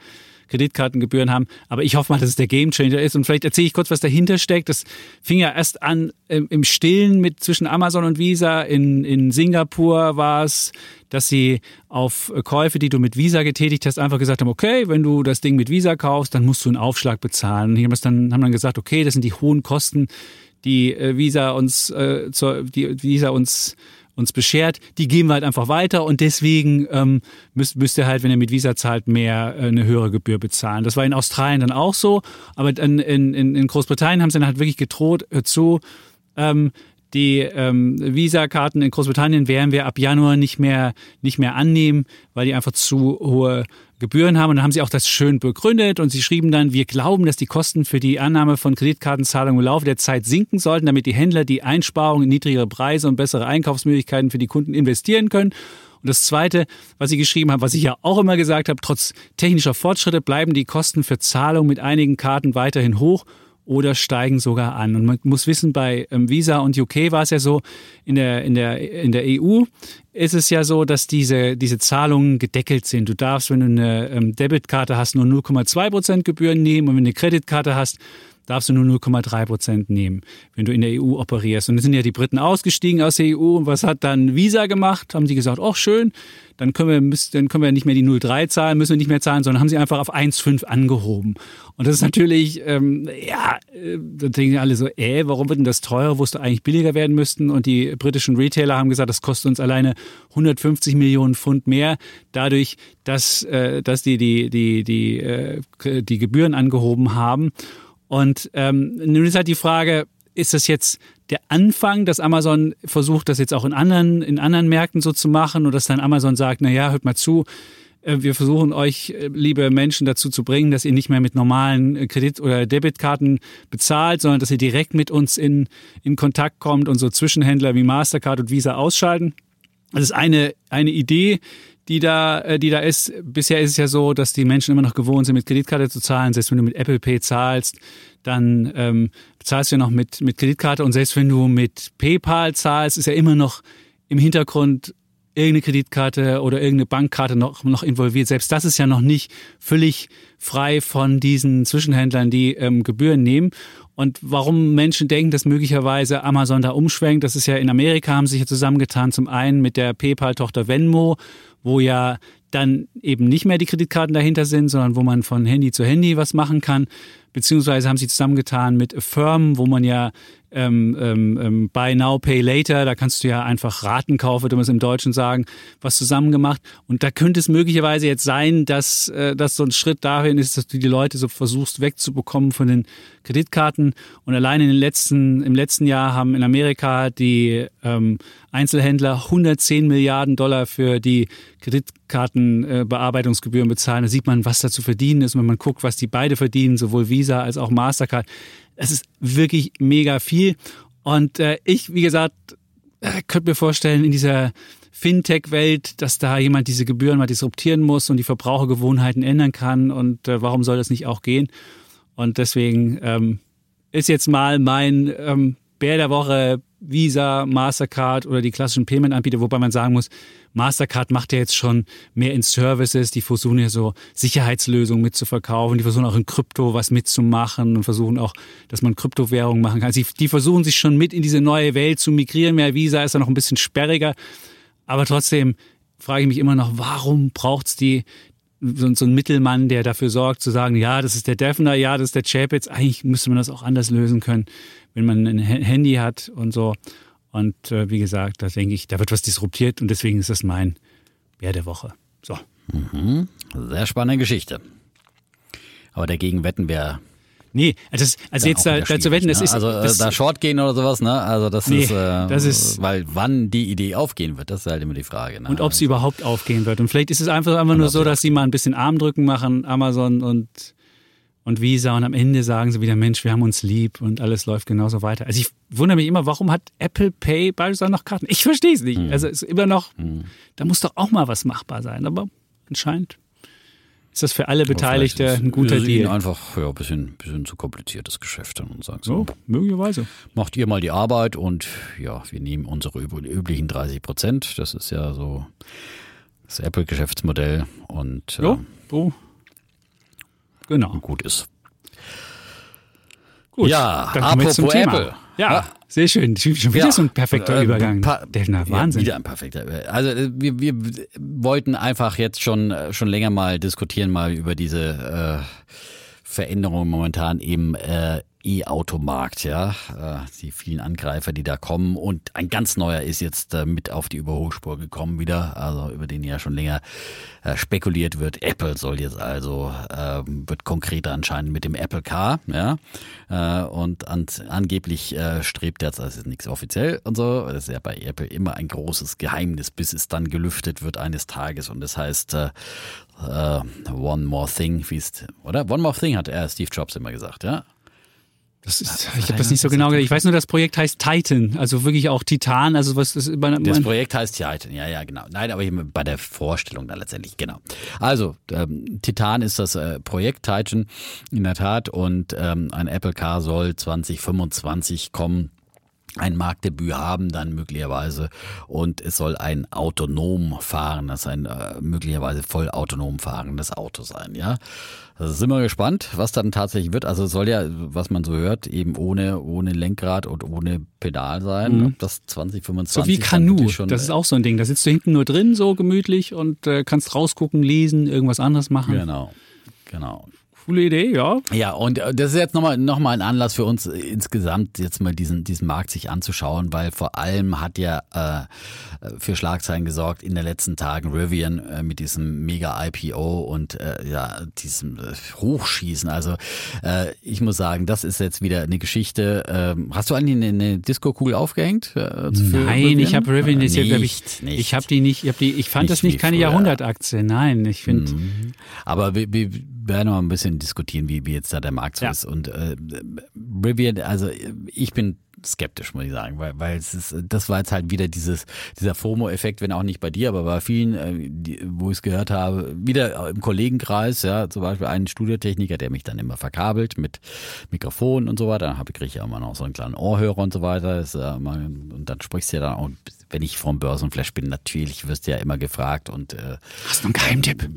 Kreditkartengebühren haben. Aber ich hoffe mal, dass es der Gamechanger ist. Und vielleicht erzähle ich kurz, was dahinter steckt. Das fing ja erst an ähm, im Stillen mit zwischen Amazon und Visa. In, in Singapur war es, dass sie auf Käufe, die du mit Visa getätigt hast, einfach gesagt haben, okay, wenn du das Ding mit Visa kaufst, dann musst du einen Aufschlag bezahlen. Und die haben, dann, haben dann gesagt, okay, das sind die hohen Kosten, die äh, Visa uns, äh, zur, die Visa uns uns beschert, die geben wir halt einfach weiter und deswegen ähm, müsst, müsst ihr halt, wenn ihr mit Visa zahlt, mehr äh, eine höhere Gebühr bezahlen. Das war in Australien dann auch so, aber in, in, in Großbritannien haben sie dann halt wirklich gedroht, hör zu, ähm, die ähm, Visa-Karten in Großbritannien werden wir ab Januar nicht mehr, nicht mehr annehmen, weil die einfach zu hohe Gebühren haben. Und dann haben sie auch das schön begründet und sie schrieben dann, wir glauben, dass die Kosten für die Annahme von Kreditkartenzahlungen im Laufe der Zeit sinken sollten, damit die Händler die Einsparungen in niedrigere Preise und bessere Einkaufsmöglichkeiten für die Kunden investieren können. Und das Zweite, was Sie geschrieben haben, was ich ja auch immer gesagt habe, trotz technischer Fortschritte bleiben die Kosten für Zahlungen mit einigen Karten weiterhin hoch oder steigen sogar an. Und man muss wissen, bei ähm, Visa und UK war es ja so, in der, in der, in der EU ist es ja so, dass diese, diese Zahlungen gedeckelt sind. Du darfst, wenn du eine ähm, Debitkarte hast, nur 0,2 Prozent Gebühren nehmen und wenn du eine Kreditkarte hast, darfst du nur 0,3 Prozent nehmen, wenn du in der EU operierst. Und dann sind ja die Briten ausgestiegen aus der EU. Und was hat dann Visa gemacht? Haben sie gesagt, ach schön, dann können wir, dann können wir nicht mehr die 0,3 zahlen, müssen wir nicht mehr zahlen, sondern haben sie einfach auf 1,5 angehoben. Und das ist natürlich, ähm, ja, äh, da denken alle so, äh, warum wird denn das teurer, wo es eigentlich billiger werden müssten? Und die britischen Retailer haben gesagt, das kostet uns alleine 150 Millionen Pfund mehr, dadurch, dass, äh, dass die die, die, die, äh, die Gebühren angehoben haben. Und ähm, nun ist halt die Frage, ist das jetzt der Anfang, dass Amazon versucht, das jetzt auch in anderen, in anderen Märkten so zu machen und dass dann Amazon sagt, na ja, hört mal zu, äh, wir versuchen euch, äh, liebe Menschen, dazu zu bringen, dass ihr nicht mehr mit normalen äh, Kredit- oder Debitkarten bezahlt, sondern dass ihr direkt mit uns in, in Kontakt kommt und so Zwischenhändler wie Mastercard und Visa ausschalten. Das ist eine, eine Idee, die da, äh, die da ist. Bisher ist es ja so, dass die Menschen immer noch gewohnt sind, mit Kreditkarte zu zahlen. Selbst wenn du mit Apple Pay zahlst, dann ähm, zahlst du ja noch mit, mit Kreditkarte. Und selbst wenn du mit PayPal zahlst, ist ja immer noch im Hintergrund irgendeine Kreditkarte oder irgendeine Bankkarte noch, noch involviert. Selbst das ist ja noch nicht völlig frei von diesen Zwischenhändlern, die ähm, Gebühren nehmen. Und warum Menschen denken, dass möglicherweise Amazon da umschwenkt, das ist ja in Amerika, haben sich ja zusammengetan, zum einen mit der PayPal-Tochter Venmo, wo ja dann eben nicht mehr die Kreditkarten dahinter sind, sondern wo man von Handy zu Handy was machen kann. Beziehungsweise haben sie zusammengetan mit Affirm, wo man ja ähm, ähm, ähm, Buy Now, Pay Later, da kannst du ja einfach Raten kaufen, würde man es im Deutschen sagen, was zusammen gemacht. Und da könnte es möglicherweise jetzt sein, dass, äh, dass so ein Schritt dahin ist, dass du die Leute so versuchst wegzubekommen von den Kreditkarten. Und allein in den letzten, im letzten Jahr haben in Amerika die ähm, Einzelhändler 110 Milliarden Dollar für die Kreditkartenbearbeitungsgebühren äh, bezahlen. Da sieht man, was da zu verdienen ist. wenn man guckt, was die beide verdienen, sowohl Visa als auch Mastercard, es ist wirklich mega viel. Und äh, ich, wie gesagt, äh, könnte mir vorstellen, in dieser Fintech-Welt, dass da jemand diese Gebühren mal disruptieren muss und die Verbrauchergewohnheiten ändern kann. Und äh, warum soll das nicht auch gehen? Und deswegen ähm, ist jetzt mal mein ähm, Bär der Woche Visa, Mastercard oder die klassischen Payment-Anbieter, wobei man sagen muss, Mastercard macht ja jetzt schon mehr in Services, die versuchen ja so Sicherheitslösungen mitzuverkaufen, die versuchen auch in Krypto was mitzumachen und versuchen auch, dass man Kryptowährungen machen kann. Also die versuchen sich schon mit in diese neue Welt zu migrieren. Mehr Visa ist da noch ein bisschen sperriger, aber trotzdem frage ich mich immer noch, warum braucht's die so, so ein Mittelmann, der dafür sorgt, zu sagen, ja, das ist der Defner, ja, das ist der Chapitz. Eigentlich müsste man das auch anders lösen können, wenn man ein Handy hat und so. Und äh, wie gesagt, da denke ich, da wird was disruptiert und deswegen ist das mein Bär der Woche. So. Mhm. Sehr spannende Geschichte. Aber dagegen wetten wir Nee, also, das, also jetzt da, da zu wetten, das ne? ist. Also äh, das, da Short gehen oder sowas, ne? Also das Nee, ist, äh, das ist- weil wann die Idee aufgehen wird, das ist halt immer die Frage. Ne? und ob sie überhaupt aufgehen wird. Und vielleicht ist es einfach, einfach nur so, dass sie mal ein bisschen Armdrücken machen, Amazon und, und Visa, und am Ende sagen sie wieder, Mensch, wir haben uns lieb und alles läuft genauso weiter. Also ich wundere mich immer, warum hat Apple Pay beispielsweise noch Karten? Ich verstehe es nicht. Hm. Also es ist immer noch, da muss doch auch mal was machbar sein. Aber anscheinend ist das für alle Beteiligte ein guter ist Deal. einfach ja, ein bisschen, bisschen zu kompliziertes Geschäft dann und sagen So, so, möglicherweise. macht ihr mal die Arbeit und ja, wir nehmen unsere üb- üblichen 30 Prozent. Das ist ja so das Apple-Geschäftsmodell und äh, Ja, so. Genau. gut ist. Gut, Ja, dann kommen wir jetzt zum Thema. Apple. Ja, Ja. sehr schön. Schon wieder Ja, so ein perfekter äh, Übergang. pa- Ja, Wahnsinn. wieder ein perfekter. Also äh, wir, wir wollten einfach jetzt schon äh, schon länger mal diskutieren mal über diese äh, Veränderungen momentan im äh, E-Automarkt, ja, äh, die vielen Angreifer, die da kommen und ein ganz neuer ist jetzt äh, mit auf die Überholspur gekommen wieder, also über den ja schon länger äh, spekuliert wird. Apple soll jetzt also äh, wird konkreter anscheinend mit dem Apple Car, ja, und an, angeblich strebt jetzt, also ist nichts offiziell und so, das ist ja bei Apple immer ein großes Geheimnis, bis es dann gelüftet wird eines Tages und das heißt äh, One More Thing, wie es, oder? One More Thing hat er Steve Jobs immer gesagt, ja. Das ist, ich habe das nicht so genau gesagt. Ich weiß nur, das Projekt heißt Titan, also wirklich auch Titan. Also was das bei Das Projekt heißt Titan, ja, ja, genau. Nein, aber eben bei der Vorstellung dann letztendlich, genau. Also, ähm, Titan ist das äh, Projekt Titan in der Tat und ähm, ein Apple Car soll 2025 kommen. Ein Marktdebüt haben dann möglicherweise und es soll ein autonom fahren, das ein äh, möglicherweise voll autonom fahrendes Auto sein, ja. Also sind wir gespannt, was dann tatsächlich wird. Also es soll ja, was man so hört, eben ohne ohne Lenkrad und ohne Pedal sein. Ob das 2025 so wie Kanu. schon, Das ist auch so ein Ding. Da sitzt du hinten nur drin, so gemütlich und äh, kannst rausgucken, lesen, irgendwas anderes machen. Genau, genau. Coole Idee, ja. Ja, und äh, das ist jetzt nochmal noch mal ein Anlass für uns äh, insgesamt jetzt mal diesen, diesen Markt sich anzuschauen, weil vor allem hat ja äh, für Schlagzeilen gesorgt in den letzten Tagen Rivian äh, mit diesem Mega-IPO und äh, ja, diesem äh, Hochschießen. Also äh, ich muss sagen, das ist jetzt wieder eine Geschichte. Ähm, hast du eigentlich eine, eine Disco-Kugel aufgehängt? Äh, Nein, ich habe Rivian Äh, jetzt ja, ich, nicht, ich habe die nicht, ich habe die, ich fand Nicht das nicht wie keine. Jahrhundertaktie. Nein, ich finde, Aber wir, wir werden noch ein bisschen diskutieren, wie, wie jetzt da der Markt so Ja. ist. Und äh, Rivian, also ich bin skeptisch, muss ich sagen, weil, weil es ist, das war jetzt halt wieder dieses, dieser FOMO-Effekt, wenn auch nicht bei dir, aber bei vielen, äh, die, wo ich es gehört habe, wieder im Kollegenkreis, ja, zum Beispiel einen Studiotechniker, der mich dann immer verkabelt mit Mikrofon und so weiter, dann habe kriege ich ja immer noch so einen kleinen Ohrhörer und so weiter, das, äh, mal- und dann sprichst du ja dann auch, wenn ich vom Börsenflash bin, natürlich wirst du ja immer gefragt und äh, hast du einen Geheimtipp? ja,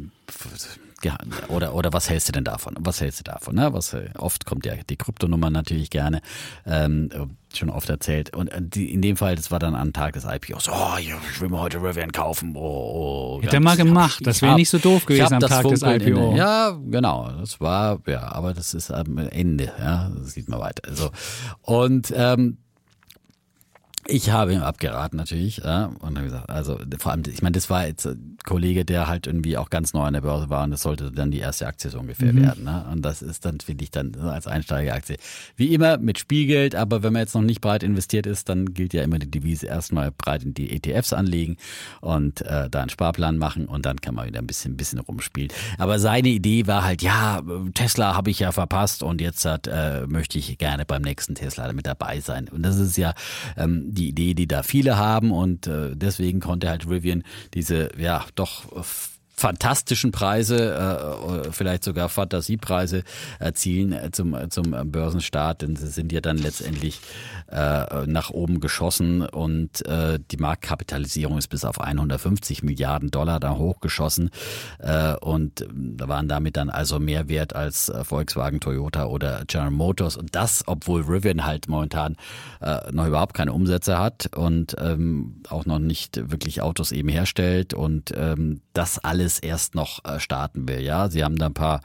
oder, oder was hältst du denn davon? Was hältst du davon? Ne? Was, äh, oft kommt ja die Kryptonummer natürlich gerne, ähm, schon oft erzählt. Und äh, die, in dem Fall, das war dann am Tag des IPOs. Oh, ich will mir heute Rivian kaufen. Oh, oh, Hätte er mal gemacht. Das wäre nicht so doof gewesen am Tag des Funkeln in IPO. Ja, genau. Das war, ja, aber das ist am Ende. Ja, das sieht man weiter. So. Und ähm, ich habe ihm abgeraten natürlich ja, und habe gesagt, also vor allem, ich meine, das war jetzt ein Kollege, der halt irgendwie auch ganz neu an der Börse war und das sollte dann die erste Aktie so ungefähr Mhm. werden. Ne? Und das ist dann, finde ich, dann als Einsteigeraktie. Wie immer mit Spielgeld, aber wenn man jetzt noch nicht breit investiert ist, dann gilt ja immer die Devise erstmal breit in die ETFs anlegen und äh, da einen Sparplan machen und dann kann man wieder ein bisschen, bisschen rumspielen. Aber seine Idee war halt, ja, Tesla habe ich ja verpasst und jetzt hat, äh, möchte ich gerne beim nächsten Tesla mit dabei sein. Und das ist ja ähm, die Idee, die da viele haben. Und äh, deswegen konnte halt Rivian diese, ja, doch fantastischen Preise, äh, vielleicht sogar Fantasiepreise erzielen äh, zum, zum Börsenstart, denn sie sind ja dann letztendlich äh, nach oben geschossen und äh, die Marktkapitalisierung ist bis auf 150 Milliarden Dollar da hochgeschossen äh, und äh, waren damit dann also mehr wert als äh, Volkswagen, Toyota oder General Motors. Und das, obwohl Rivian halt momentan äh, noch überhaupt keine Umsätze hat und ähm, auch noch nicht wirklich Autos eben herstellt und ähm, das alles alles erst noch äh, starten will. Ja, sie haben da ein paar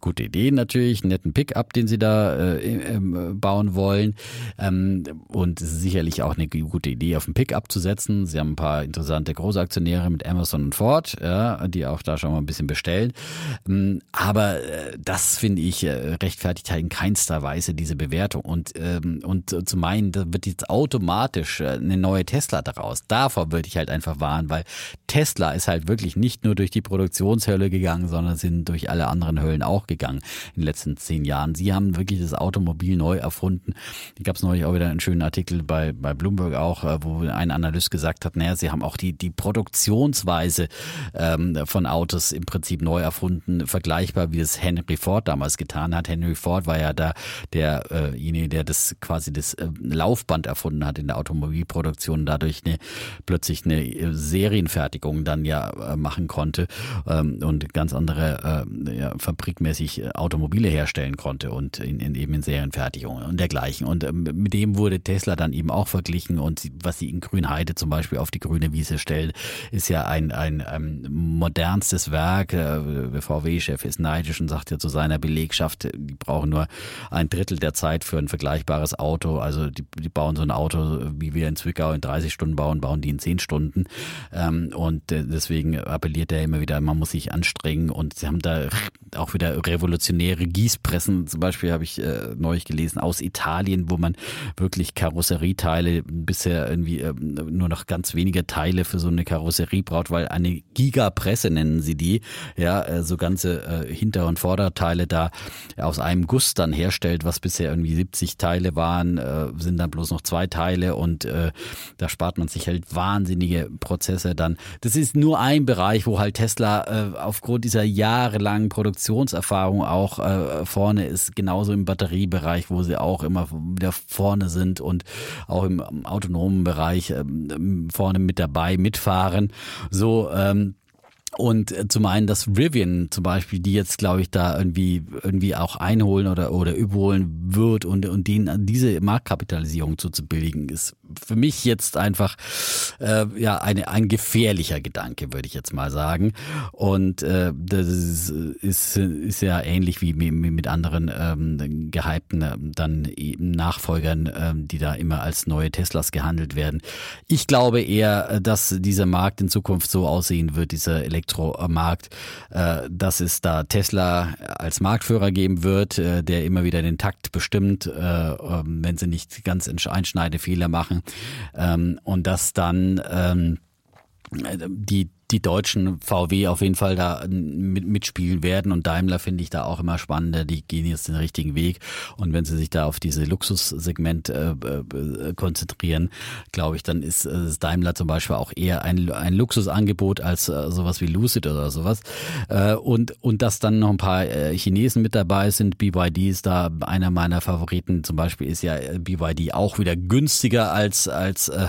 gute Ideen natürlich, einen netten Pickup, den sie da äh, äh, bauen wollen. Ähm, und es ist sicherlich auch eine gute Idee, auf einen Pickup zu setzen. Sie haben ein paar interessante Großaktionäre mit Amazon und Ford, ja, die auch da schon mal ein bisschen bestellen. Ähm, aber äh, das finde ich rechtfertigt halt in keinster Weise diese Bewertung. Und, ähm, und zu meinen, da wird jetzt automatisch eine neue Tesla daraus. Davor würde ich halt einfach warnen, weil Tesla ist halt wirklich nicht nur durch die Produktionshölle gegangen, sondern sind durch alle anderen Höllen auch gegangen in den letzten zehn Jahren. Sie haben wirklich das Automobil neu erfunden. Da gab es neulich auch wieder einen schönen Artikel bei, bei Bloomberg auch, äh, wo ein Analyst gesagt hat, naja, sie haben auch die, die Produktionsweise ähm, von Autos im Prinzip neu erfunden, vergleichbar wie es Henry Ford damals getan hat. Henry Ford war ja da derjenige, der das quasi das äh, Laufband erfunden hat in der Automobilproduktion, dadurch eine, plötzlich eine Serienfertigung dann ja äh, machen konnte ähm, und ganz andere äh, ja, fabrikmäßig Automobile herstellen konnte und in, in eben in Serienfertigung und dergleichen. Und ähm, mit dem wurde Tesla dann eben auch verglichen und was sie in Grünheide zum Beispiel auf die grüne Wiese stellen, ist ja ein, ein, ein modernstes Werk. Der VW-Chef ist neidisch und sagt ja zu seiner Belegschaft, die brauchen nur ein Drittel der Zeit für ein vergleichbares Auto. Also die, die bauen so ein Auto, wie wir in Zwickau in 30 Stunden bauen, bauen die in 10 Stunden. Ähm, und deswegen appelliert er immer wieder, man muss sich anstrengen und sie haben da auch wieder revolutionäre Gießpressen. Zum Beispiel habe ich äh, neulich gelesen aus Italien, wo man wirklich Karosserieteile bisher irgendwie äh, nur noch ganz wenige Teile für so eine Karosserie braucht, weil eine Gigapresse nennen sie die, ja, äh, so ganze äh, Hinter- und Vorderteile da aus einem Guss dann herstellt, was bisher irgendwie 70 Teile waren, äh, sind dann bloß noch zwei Teile und äh, da spart man sich halt wahnsinnige Prozesse dann. Das ist nur ein Bereich, wo halt Tesla äh, aufgrund dieser jahrelangen Produktionserfahrung auch äh, vorne ist, genauso im Batteriebereich, wo sie auch immer wieder vorne sind und auch im autonomen Bereich äh, vorne mit dabei mitfahren. So ähm, und äh, zum einen das Rivian zum Beispiel, die jetzt, glaube ich, da irgendwie irgendwie auch einholen oder oder überholen wird und und denen diese Marktkapitalisierung zuzubilligen, ist für mich jetzt einfach äh, ja eine, ein gefährlicher Gedanke, würde ich jetzt mal sagen. Und äh, das ist, ist, ist ja ähnlich wie mit anderen ähm, gehypten äh, dann eben Nachfolgern, ähm, die da immer als neue Teslas gehandelt werden. Ich glaube eher, dass dieser Markt in Zukunft so aussehen wird, dieser Elektromarkt, äh, dass es da Tesla als Marktführer geben wird, äh, der immer wieder den Takt bestimmt, äh, ähm, wenn sie nicht ganz einschneidende Fehler machen ähm, und dass dann ähm, die die deutschen VW auf jeden Fall da mit, mitspielen werden und Daimler finde ich da auch immer spannender. Die gehen jetzt den richtigen Weg und wenn sie sich da auf diese Luxussegment äh, äh, konzentrieren, glaube ich, dann ist äh, Daimler zum Beispiel auch eher ein, ein Luxusangebot als äh, sowas wie Lucid oder sowas. Äh, und und dass dann noch ein paar äh, Chinesen mit dabei sind. BYD ist da einer meiner Favoriten. Zum Beispiel ist ja BYD auch wieder günstiger als als äh,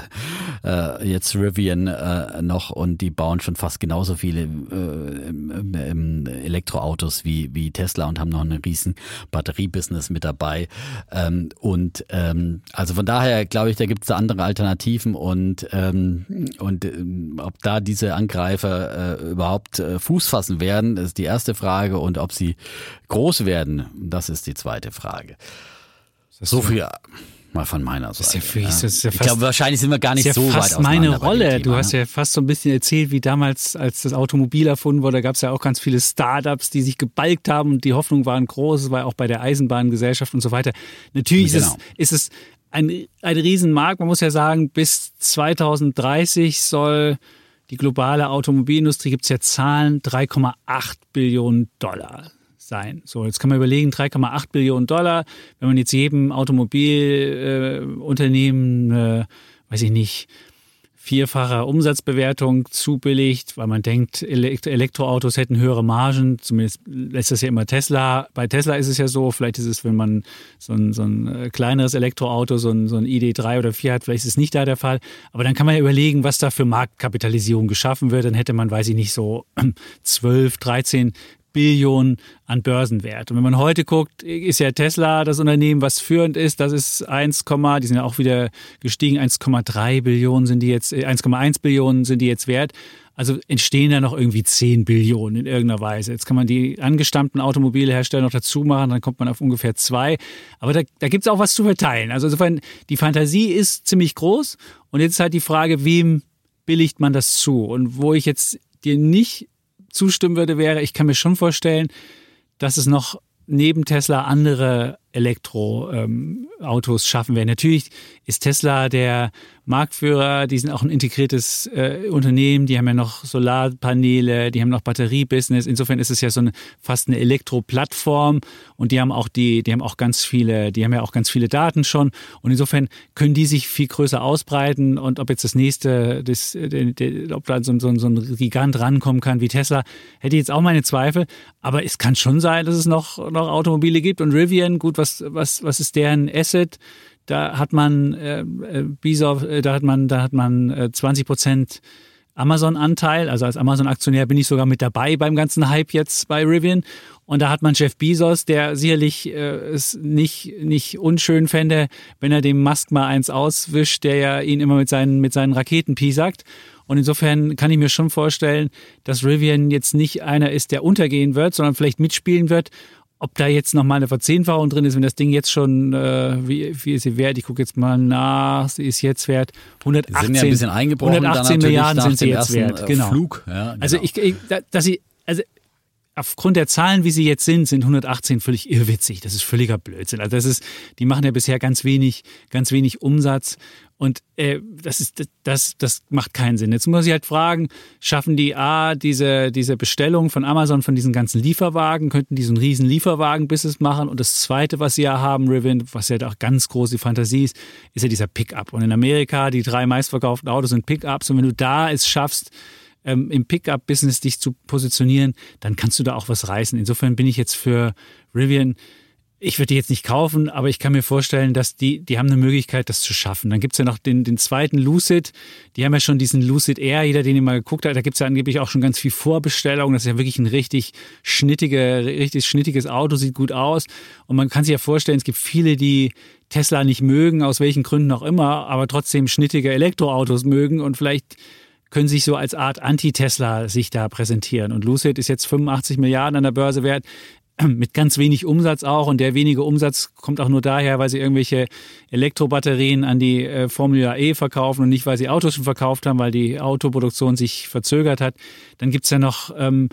äh, jetzt Rivian äh, noch und die bauen schon fast genauso viele äh, Elektroautos wie, wie Tesla und haben noch einen riesen Batteriebusiness mit dabei. Ähm, und ähm, also von daher glaube ich, da gibt es da andere Alternativen und, ähm, und äh, ob da diese Angreifer äh, überhaupt äh, Fuß fassen werden, ist die erste Frage und ob sie groß werden, das ist die zweite Frage. So viel mal von meiner Seite. Das ist ja für ja. Ja ich glaube, wahrscheinlich sind wir gar nicht so fast weit meine Rolle. Du hast ja fast so ein bisschen erzählt, wie damals, als das Automobil erfunden wurde, gab es ja auch ganz viele Startups, die sich gebalgt haben und die Hoffnung waren groß, war auch bei der Eisenbahngesellschaft und so weiter. Natürlich genau. ist, es, ist es ein, ein Riesenmarkt. Man muss ja sagen, bis 2030 soll die globale Automobilindustrie, gibt es ja Zahlen, 3,8 Billionen Dollar sein. So, jetzt kann man überlegen, 3,8 Billionen Dollar, wenn man jetzt jedem Automobilunternehmen, äh, äh, weiß ich nicht, vierfacher Umsatzbewertung zubilligt, weil man denkt, Elektroautos hätten höhere Margen. Zumindest lässt das ja immer Tesla. Bei Tesla ist es ja so, vielleicht ist es, wenn man so ein, so ein äh, kleineres Elektroauto, so ein, so ein ID3 oder 4 hat, vielleicht ist es nicht da der Fall. Aber dann kann man ja überlegen, was da für Marktkapitalisierung geschaffen wird. Dann hätte man, weiß ich nicht, so 12, 13 Billionen an Börsenwert. Und wenn man heute guckt, ist ja Tesla das Unternehmen, was führend ist. Das ist 1, die sind ja auch wieder gestiegen. 1,3 Billionen sind die jetzt, 1,1 äh, Billionen sind die jetzt wert. Also entstehen da noch irgendwie 10 Billionen in irgendeiner Weise. Jetzt kann man die angestammten Automobilhersteller noch dazu machen, dann kommt man auf ungefähr zwei. Aber da, da gibt es auch was zu verteilen. Also insofern, die Fantasie ist ziemlich groß. Und jetzt ist halt die Frage, wem billigt man das zu? Und wo ich jetzt dir nicht zustimmen würde, wäre, ich kann mir schon vorstellen, dass es noch neben Tesla andere Elektroautos ähm, schaffen werden. Natürlich ist Tesla der Marktführer, die sind auch ein integriertes äh, Unternehmen, die haben ja noch Solarpaneele, die haben noch Batteriebusiness. Insofern ist es ja so eine fast eine Elektroplattform. Und die haben auch die, die haben auch ganz viele, die haben ja auch ganz viele Daten schon. Und insofern können die sich viel größer ausbreiten. Und ob jetzt das nächste, das, ob da so, so, so ein Gigant rankommen kann wie Tesla, hätte ich jetzt auch meine Zweifel. Aber es kann schon sein, dass es noch, noch Automobile gibt. Und Rivian, gut, was, was, was ist deren Asset? Da hat man äh, äh Bezos, äh, da hat man, da hat man äh, 20 Prozent Amazon-Anteil. Also als Amazon-Aktionär bin ich sogar mit dabei beim ganzen Hype jetzt bei Rivian. Und da hat man Jeff Bezos, der sicherlich äh, es nicht, nicht unschön fände, wenn er dem Musk mal eins auswischt, der ja ihn immer mit seinen, mit seinen Raketen piesackt. Und insofern kann ich mir schon vorstellen, dass Rivian jetzt nicht einer ist, der untergehen wird, sondern vielleicht mitspielen wird ob da jetzt noch mal eine Verzehnfachung drin ist, wenn das Ding jetzt schon, äh, wie, wie ist sie wert? Ich gucke jetzt mal nach, sie ist jetzt wert 118, sie sind ja ein bisschen eingebrochen 118 Milliarden sind sie jetzt wert. Äh, genau. Flug. Ja, genau. Also ich, ich dass sie, also aufgrund der Zahlen, wie sie jetzt sind, sind 118 völlig irrwitzig. Das ist völliger Blödsinn. Also das ist, die machen ja bisher ganz wenig, ganz wenig Umsatz und äh, das, ist, das, das macht keinen Sinn. Jetzt muss ich halt fragen, schaffen die A, diese, diese Bestellung von Amazon von diesen ganzen Lieferwagen, könnten die so einen riesen Lieferwagen-Business machen? Und das Zweite, was sie ja haben, Rivian, was ja auch ganz große Fantasie ist, ist ja dieser Pickup. Und in Amerika, die drei meistverkauften Autos sind Pickups. Und wenn du da es schaffst, ähm, im Pickup-Business dich zu positionieren, dann kannst du da auch was reißen. Insofern bin ich jetzt für Rivian ich würde die jetzt nicht kaufen, aber ich kann mir vorstellen, dass die, die haben eine Möglichkeit, das zu schaffen. Dann gibt's ja noch den, den zweiten Lucid. Die haben ja schon diesen Lucid Air, jeder, den ihr mal geguckt hat, da gibt's ja angeblich auch schon ganz viel Vorbestellung. Das ist ja wirklich ein richtig schnittige, richtig schnittiges Auto, sieht gut aus. Und man kann sich ja vorstellen, es gibt viele, die Tesla nicht mögen, aus welchen Gründen auch immer, aber trotzdem schnittige Elektroautos mögen und vielleicht können sich so als Art Anti-Tesla sich da präsentieren. Und Lucid ist jetzt 85 Milliarden an der Börse wert mit ganz wenig Umsatz auch. Und der wenige Umsatz kommt auch nur daher, weil sie irgendwelche Elektrobatterien an die äh, Formula E verkaufen und nicht, weil sie Autos schon verkauft haben, weil die Autoproduktion sich verzögert hat. Dann gibt's ja noch ähm,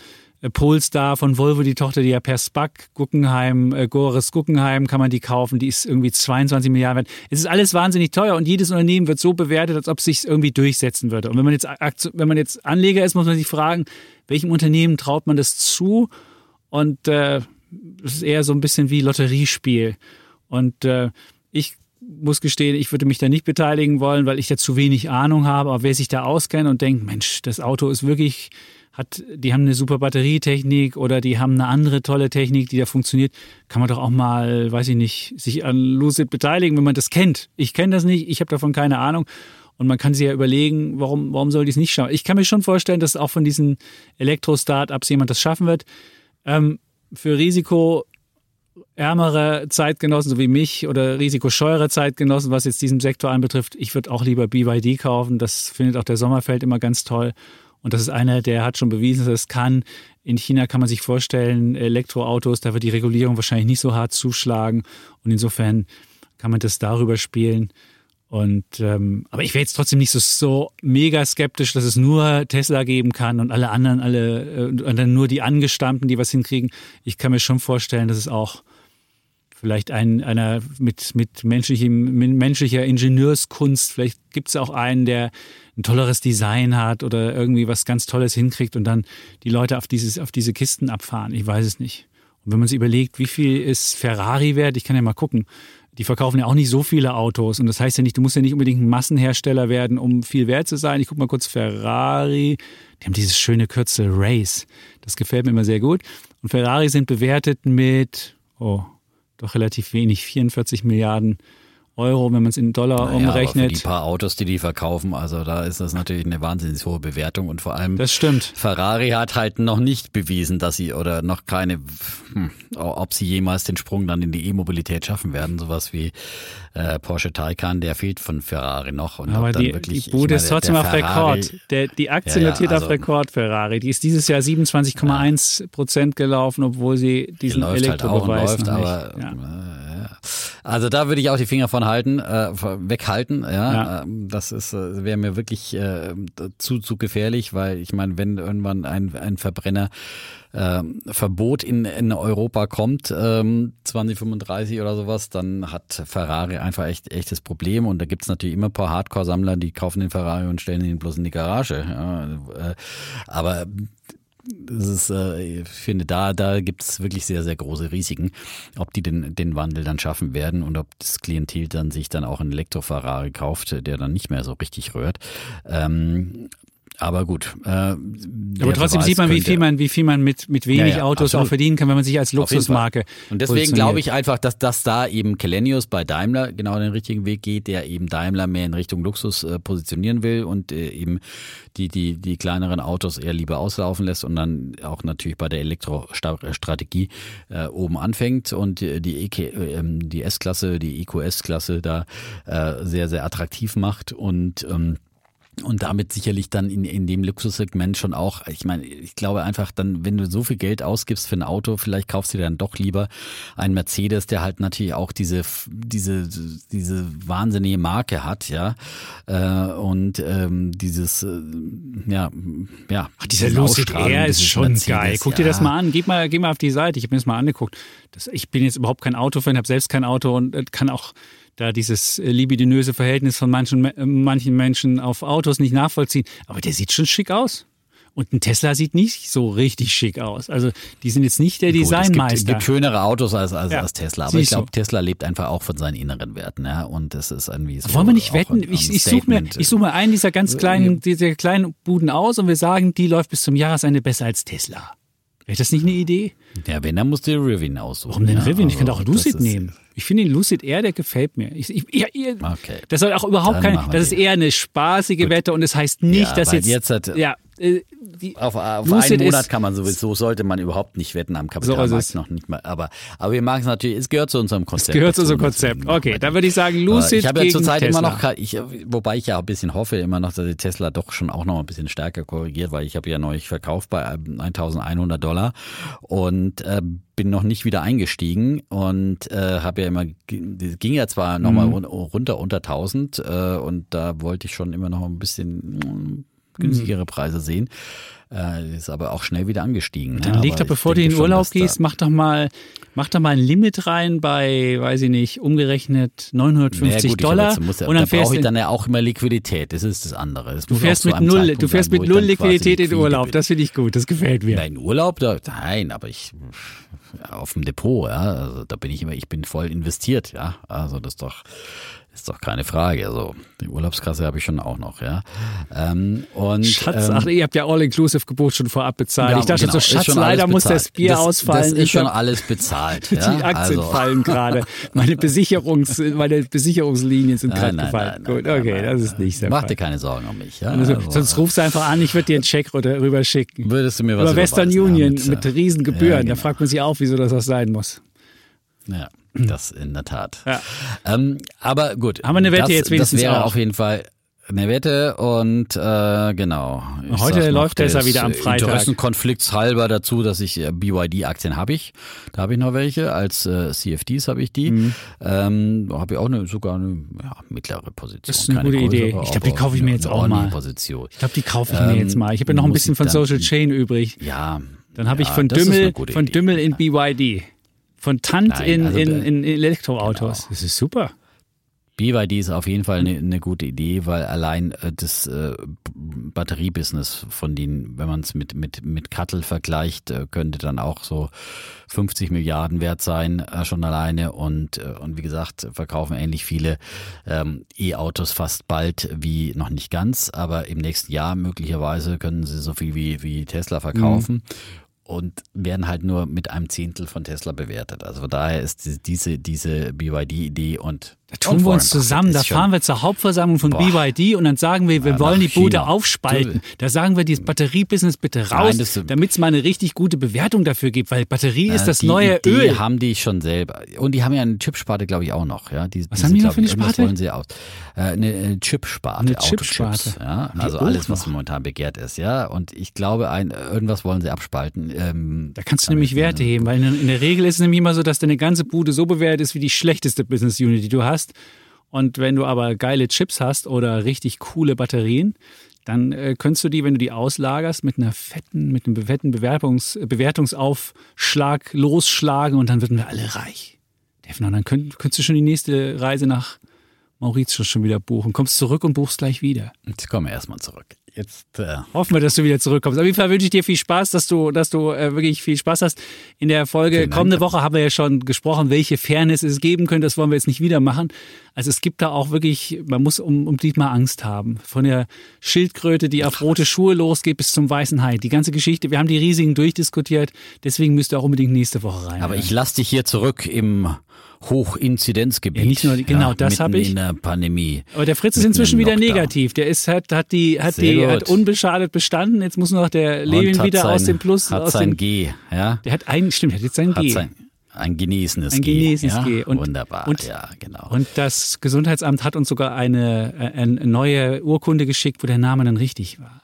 Polestar von Volvo, die Tochter, die ja per SPAC, Guggenheim, äh, Gores Guggenheim kann man die kaufen, die ist irgendwie 22 Milliarden wert. Es ist alles wahnsinnig teuer und jedes Unternehmen wird so bewertet, als ob es sich irgendwie durchsetzen würde. Und wenn man jetzt, wenn man jetzt Anleger ist, muss man sich fragen, welchem Unternehmen traut man das zu? Und äh, es ist eher so ein bisschen wie Lotteriespiel. Und äh, ich muss gestehen, ich würde mich da nicht beteiligen wollen, weil ich da zu wenig Ahnung habe. Aber wer sich da auskennt und denkt, Mensch, das Auto ist wirklich, hat, die haben eine super Batterietechnik oder die haben eine andere tolle Technik, die da funktioniert, kann man doch auch mal, weiß ich nicht, sich an Lucid beteiligen, wenn man das kennt. Ich kenne das nicht, ich habe davon keine Ahnung. Und man kann sich ja überlegen, warum, warum soll die es nicht schaffen? Ich kann mir schon vorstellen, dass auch von diesen Elektro-Startups jemand das schaffen wird. Ähm, für risikoärmere Zeitgenossen, so wie mich, oder risikoscheuere Zeitgenossen, was jetzt diesen Sektor anbetrifft, ich würde auch lieber BYD kaufen. Das findet auch der Sommerfeld immer ganz toll. Und das ist einer, der hat schon bewiesen, dass es kann. In China kann man sich vorstellen, Elektroautos, da wird die Regulierung wahrscheinlich nicht so hart zuschlagen. Und insofern kann man das darüber spielen. Und ähm, aber ich wäre jetzt trotzdem nicht so, so mega skeptisch, dass es nur Tesla geben kann und alle anderen, alle äh, und dann nur die Angestammten, die was hinkriegen. Ich kann mir schon vorstellen, dass es auch vielleicht ein, einer mit, mit, menschlichem, mit menschlicher Ingenieurskunst, vielleicht gibt es auch einen, der ein tolleres Design hat oder irgendwie was ganz Tolles hinkriegt und dann die Leute auf, dieses, auf diese Kisten abfahren. Ich weiß es nicht. Und wenn man sich überlegt, wie viel ist Ferrari wert, ich kann ja mal gucken die verkaufen ja auch nicht so viele Autos. Und das heißt ja nicht, du musst ja nicht unbedingt ein Massenhersteller werden, um viel wert zu sein. Ich gucke mal kurz Ferrari. Die haben dieses schöne Kürzel Race. Das gefällt mir immer sehr gut. Und Ferrari sind bewertet mit, oh, doch relativ wenig, 44 Milliarden Euro, wenn man es in Dollar naja, umrechnet. Aber für die paar Autos, die die verkaufen, also da ist das natürlich eine wahnsinnig hohe Bewertung und vor allem das stimmt. Ferrari hat halt noch nicht bewiesen, dass sie oder noch keine, hm, ob sie jemals den Sprung dann in die E-Mobilität schaffen werden. Sowas wie äh, Porsche Taycan, der fehlt von Ferrari noch. Und aber die, wirklich, die Bude ist trotzdem auf Ferrari, Rekord. Der, die Aktie Ja, ja, notiert also- auf Rekord Ferrari. Die ist dieses Jahr 27,1 Prozent gelaufen, obwohl sie die diesen läuft halt Elektrobeweis läuft, noch nicht. aber ja. äh, ja. also da würde ich auch die Finger von halten, äh, weghalten. Ja, Ja. Ähm, das ist äh, wäre mir wirklich äh, zu zu gefährlich, weil ich meine, wenn irgendwann ein ein Verbrenner ähm, Verbot in, in Europa kommt, ähm, 2035 oder sowas, dann hat Ferrari einfach echt echtes Problem. Und da gibt's natürlich immer ein paar Hardcore-Sammler, die kaufen den Ferrari und stellen ihn bloß in die Garage. Ja, äh, aber das ist, äh, ich finde, da, da gibt es wirklich sehr, sehr große Risiken, ob die den, den Wandel dann schaffen werden und ob das Klientel dann sich dann auch einen Elektro-Ferrari kauft, der dann nicht mehr so richtig rührt. Ähm, aber gut. Äh, Aber trotzdem sieht man, wie viel man, wie viel man mit, mit wenig Ja, ja, Autos absolut. auch verdienen kann, wenn man sich als. Luxusmarke. Und deswegen glaube ich einfach, dass, dass da eben Kelenius bei Daimler genau den richtigen Weg geht, der eben Daimler mehr in Richtung Luxus äh, positionieren will und äh, eben die, die, die kleineren Autos eher lieber auslaufen lässt und dann auch natürlich bei der Elektrostrategie äh, oben anfängt und die, die, EK, äh, ähm, die S-Klasse, die EQS-Klasse da äh, sehr, sehr attraktiv macht und ähm, und damit sicherlich dann in, in dem Luxussegment schon auch, ich meine, ich glaube einfach dann, wenn du so viel Geld ausgibst für ein Auto, vielleicht kaufst du dir dann doch lieber einen Mercedes, der halt natürlich auch diese, diese, diese wahnsinnige Marke hat, ja. Äh, und ähm, dieses, äh, ja, ja. Ach, dieser diese Lucid Air ist dieses schon Mercedes, geil. Guck dir das ja. mal an. Geh mal, geh mal auf die Seite. Ich habe mir das mal angeguckt. Das, ich bin jetzt überhaupt kein Autofan, habe selbst kein Auto und äh, kann auch da dieses äh, libidinöse Verhältnis von manchen, äh, manchen Menschen auf Autos nicht nachvollziehen. Aber der sieht schon schick aus. Und ein Tesla sieht nicht so richtig schick aus. Also die sind jetzt nicht der Gut, es gibt, Designmeister. gibt schönere Autos als, als, Ja, als Tesla, aber ich siehst du. glaube, Tesla lebt einfach auch von seinen inneren Werten, ja. Und das ist irgendwie so. Wollen wir nicht wetten? ein- Ich, ich suche mir, ich such mir einen dieser ganz kleinen, dieser kleinen Buden aus und wir sagen, die läuft bis zum Jahresende besser als Tesla. Wäre das nicht eine Idee? Ja, wenn, dann musst du den Rivian aussuchen. Warum den ja, Rivian? Ich könnte auch Lucid das nehmen. Ich finde den Lucid Air, der gefällt mir. Ich, ich, ihr, Okay. Das soll auch überhaupt Dann kein, das ist eher eine spaßige Wette und es heißt nicht, Ja, dass jetzt, jetzt hat- ja, äh, Auf, auf einen Monat kann man sowieso, sollte man überhaupt nicht wetten am So Kapitalmarkt es. noch nicht mal. Aber, aber wir machen es natürlich, es gehört zu unserem Konzept. gehört zu unserem Konzept. Okay, dann würde ich sagen, Lucid ich habe ja zurzeit Tesla. immer noch, ich, wobei ich ja ein bisschen hoffe, immer noch, dass die Tesla doch schon auch noch ein bisschen stärker korrigiert, weil ich habe ja neulich verkauft bei ähm, 1100 Dollar und äh, bin noch nicht wieder eingestiegen und äh, habe ja immer, ging ja zwar nochmal Mhm. run- runter unter 1000 äh, und da wollte ich schon immer noch ein bisschen günstigere Preise sehen. Äh, ist aber auch schnell wieder angestiegen. ne? Dann leg doch, bevor du in den schon, Urlaub gehst, mach doch mal, mach doch mal ein Limit rein bei, weiß ich nicht, umgerechnet 950 gut, ich Dollar. ja, und dann da brauche ich dann ja auch immer Liquidität. Das ist das andere. Das du fährst mit null, Zeitpunkt du fährst sein, mit null Liquidität in liquide Urlaub. Das finde ich gut. Das gefällt mir. Nein, Urlaub, da, nein, aber ich auf dem Depot, ja, also da bin ich immer, ich bin voll investiert, ja, also das ist doch ist doch keine Frage. Also die Urlaubskasse habe ich schon auch noch, ja. Ähm, und Schatz, ähm, ach, ihr habt ja All-Inclusive-Gebot schon vorab bezahlt. ja, ich dachte genau, so, Schatz, leider muss das. Bier das, ausfallen. Das ist Ich schon hab- alles bezahlt. Die ja? Aktien also, fallen gerade. Meine, Besicherungs, meine Besicherungslinien sind gerade gefallen. nein, Gut, nein, okay, nein, das ist nicht der Mach dir keine Sorgen um mich. Ja? Also, Also, sonst rufst du einfach an, ich würde dir einen Scheck rüber, schicken. würdest du mir was Über Western Union ja, mit, äh, riesen Gebühren. ja, Da genau. fragt man sich auch, wieso das auch sein muss. Ja, das in der Tat. Ja. Ähm, aber gut. Haben wir eine Wette das, jetzt wenigstens Das wäre auch? auf jeden Fall eine Wette und äh, genau. Ich Heute noch, läuft besser des wieder am Freitag. Interessenkonflikts halber dazu, dass ich äh, BYD-Aktien habe ich. Da habe ich noch welche. Als äh, CFDs habe ich die. Mhm. Ähm, da habe ich auch eine, sogar eine ja, mittlere Position. Das ist eine Keine gute Idee. größere, Ich glaub, die kaufe ich mir jetzt auch mal. Position. Ich glaube, die kaufe ich mir Ähm, jetzt mal. Ich habe ja noch ein bisschen ich von Social Chain übrig. Ja. Dann habe ich ja, von ist eine Dümmel, von Idee. Dümmel in BYD. Von Tant Nein, in, also in, in Elektroautos. Genau. Das ist super. BYD ist auf jeden Fall eine, eine gute Idee, weil allein äh, das äh, Batteriebusiness von denen, wenn man es mit, mit, mit Cuttle vergleicht, äh, könnte dann auch so 50 Milliarden wert sein, äh, schon alleine. Und, äh, und wie gesagt, verkaufen ähnlich viele ähm, E-Autos fast bald wie noch nicht ganz, aber im nächsten Jahr möglicherweise können sie so viel wie, wie Tesla verkaufen. Und werden halt nur mit einem Zehntel von Tesla bewertet. Also von daher ist die- diese, diese BYD-Idee und Da tun wir uns zusammen, da fahren wir zur Hauptversammlung von Boah. BYD und dann sagen wir, wir ja, wollen die Bude aufspalten. Da sagen wir, dieses Batteriebusiness bitte raus, damit es mal eine richtig gute Bewertung dafür gibt, weil Batterie ja, ist das die neue Idee Öl. haben die schon selber. Und die haben ja eine Chipsparte, glaube ich, auch noch. Ja, die, Was diese, haben die noch für eine Sparte? wollen sie aus. Äh, eine, eine Chipsparte. Eine Chipsparte. Ja, also alles, was momentan begehrt ist. Ja, und ich glaube, ein, irgendwas wollen sie abspalten. Ähm, da kannst du nämlich Werte heben, weil in, in der Regel ist es nämlich immer so, dass deine ganze Bude so bewertet ist wie die schlechteste Business Unit, die du hast hast. Und wenn du aber geile Chips hast oder richtig coole Batterien, dann äh, könntest du die, wenn du die auslagerst, mit einer fetten, mit einem fetten Bewertungs, Bewertungsaufschlag losschlagen und dann würden wir alle reich. Defner, dann könnt, könntest du schon die nächste Reise nach Mauritius schon wieder buchen. Kommst zurück und buchst gleich wieder. Kommen wir erstmal zurück. Jetzt äh hoffen wir, dass du wieder zurückkommst. Auf jeden Fall wünsche ich dir viel Spaß, dass du, dass du äh, wirklich viel Spaß hast. In der Folge kommende Woche haben wir ja schon gesprochen, welche Fairness es geben könnte. Das wollen wir jetzt nicht wieder machen. Also es gibt da auch wirklich, man muss um, um Dietmar Angst haben. Von der Schildkröte, die auf rote Schuhe losgeht, bis zum weißen Hai. Die ganze Geschichte, wir haben die Risiken durchdiskutiert. Deswegen müsst ihr auch unbedingt nächste Woche rein. Aber ich lasse dich hier zurück im Hochinzidenzgebiet. Ja, nicht nur, genau, ja, das habe ich. in der Pandemie. Aber der Fritz ist inzwischen wieder negativ. Der ist, hat, hat die, hat die, hat unbeschadet bestanden. Jetzt muss noch der Levin wieder sein, aus dem Plus. Hat aus sein dem, G, ja. Der hat ein, stimmt, hat jetzt sein G. Sein, ein genießendes ein genießendes G. G. Und, Wunderbar, und, ja, genau. Und das Gesundheitsamt hat uns sogar eine, eine neue Urkunde geschickt, wo der Name dann richtig war.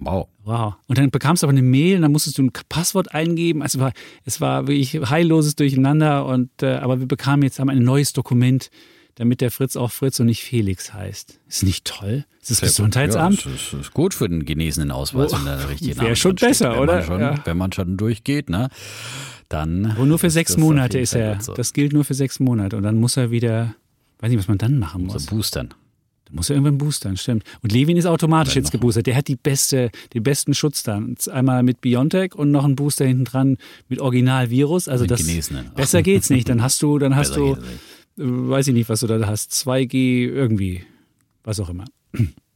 Wow. Wow. Und dann bekamst du aber eine Mail und dann musstest du ein Passwort eingeben. Also war, es war wirklich heilloses Durcheinander und äh, aber wir bekamen jetzt haben ein neues Dokument, damit der Fritz auch Fritz und nicht Felix heißt. Ist nicht toll? Ist das Sehr Gesundheitsamt? Ja, das ist, gut für den genesenen Ausweis, oh, wenn da richtig Wäre schon besser, wenn oder? Man schon, ja. Wenn man schon durchgeht, ne? Dann. Aber nur für sechs Monate ist er. So. Das gilt nur für sechs Monate und dann muss er wieder, weiß nicht, was man dann machen muss. muss. boostern. Da muss er irgendwann boostern, stimmt. Und Levin ist automatisch jetzt geboostert. Der hat die beste, den besten Schutz dann. Einmal mit BioNTech und noch ein Booster hinten dran mit Originalvirus. Also das Genesenen. besser geht's nicht. Dann hast du, dann hast du, äh, weiß ich nicht, was du da hast, 2G irgendwie, was auch immer.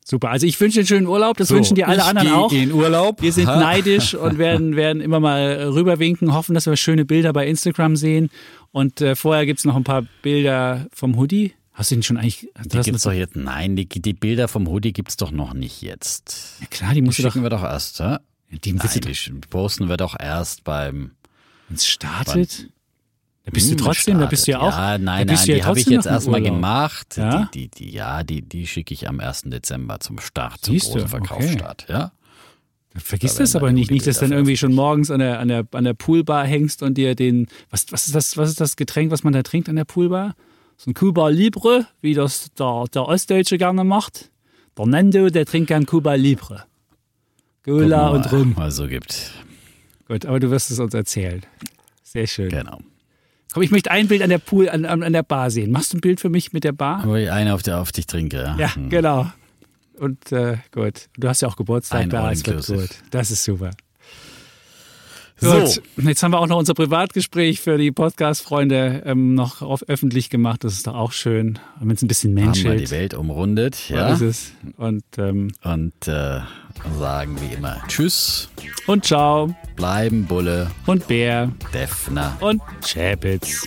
Super. Also ich wünsche einen schönen Urlaub. Das so, wünschen dir alle anderen auch. In Urlaub. Wir sind ha? neidisch und werden, werden immer mal rüberwinken, hoffen, dass wir schöne Bilder bei Instagram sehen. Und äh, vorher gibt's noch ein paar Bilder vom Hoodie. Hast du ihn schon eigentlich? Die gibt's doch jetzt. Nein, die, die Bilder vom Hoodie gibt's doch noch nicht jetzt. Ja klar, die, musst die schicken doch, wir doch erst, ja? Die, nein, die posten wir doch erst beim. Wenn es startet. Da bist du hm, trotzdem, da bist du ja auch. Ja, nein, nein, ja die habe ich jetzt erstmal gemacht. Ja? Die, die, die, ja, die, die schicke ich am 1. Dezember zum Start, zum Siehst großen Verkaufsstart. Okay. Ja. Vergiss da das aber nicht, nicht, dass du dann irgendwie schon morgens an der, an der, an der Poolbar hängst und dir den, was, was ist das, was ist das Getränk, was man da trinkt an der Poolbar? So ein Cuba Libre, wie das der, der Ostdeutsche gerne macht. Der Nando, der trinkt gern Cuba Libre. Cola und Rum. Also gibt. Gut, aber du wirst es uns erzählen. Sehr schön. Genau. Komm, ich möchte ein Bild an der Pool, an, an der Bar sehen. Machst du ein Bild für mich mit der Bar? Wo ich eine auf, der, auf dich trinke, ja. Ja, hm. genau. Und äh, gut, du hast ja auch Geburtstag ein da, es wird gut. Das ist super. Gut, jetzt haben wir auch noch unser Privatgespräch für die Podcast-Freunde ähm, noch auf öffentlich gemacht. Das ist doch auch schön, wenn es ein bisschen menschelt. Haben wir die Welt umrundet, ja. So ist es. Und, ähm, und äh, sagen wie immer Tschüss. Und Ciao. Bleiben Bulle. Und Bär. Defner. Und Chapitz.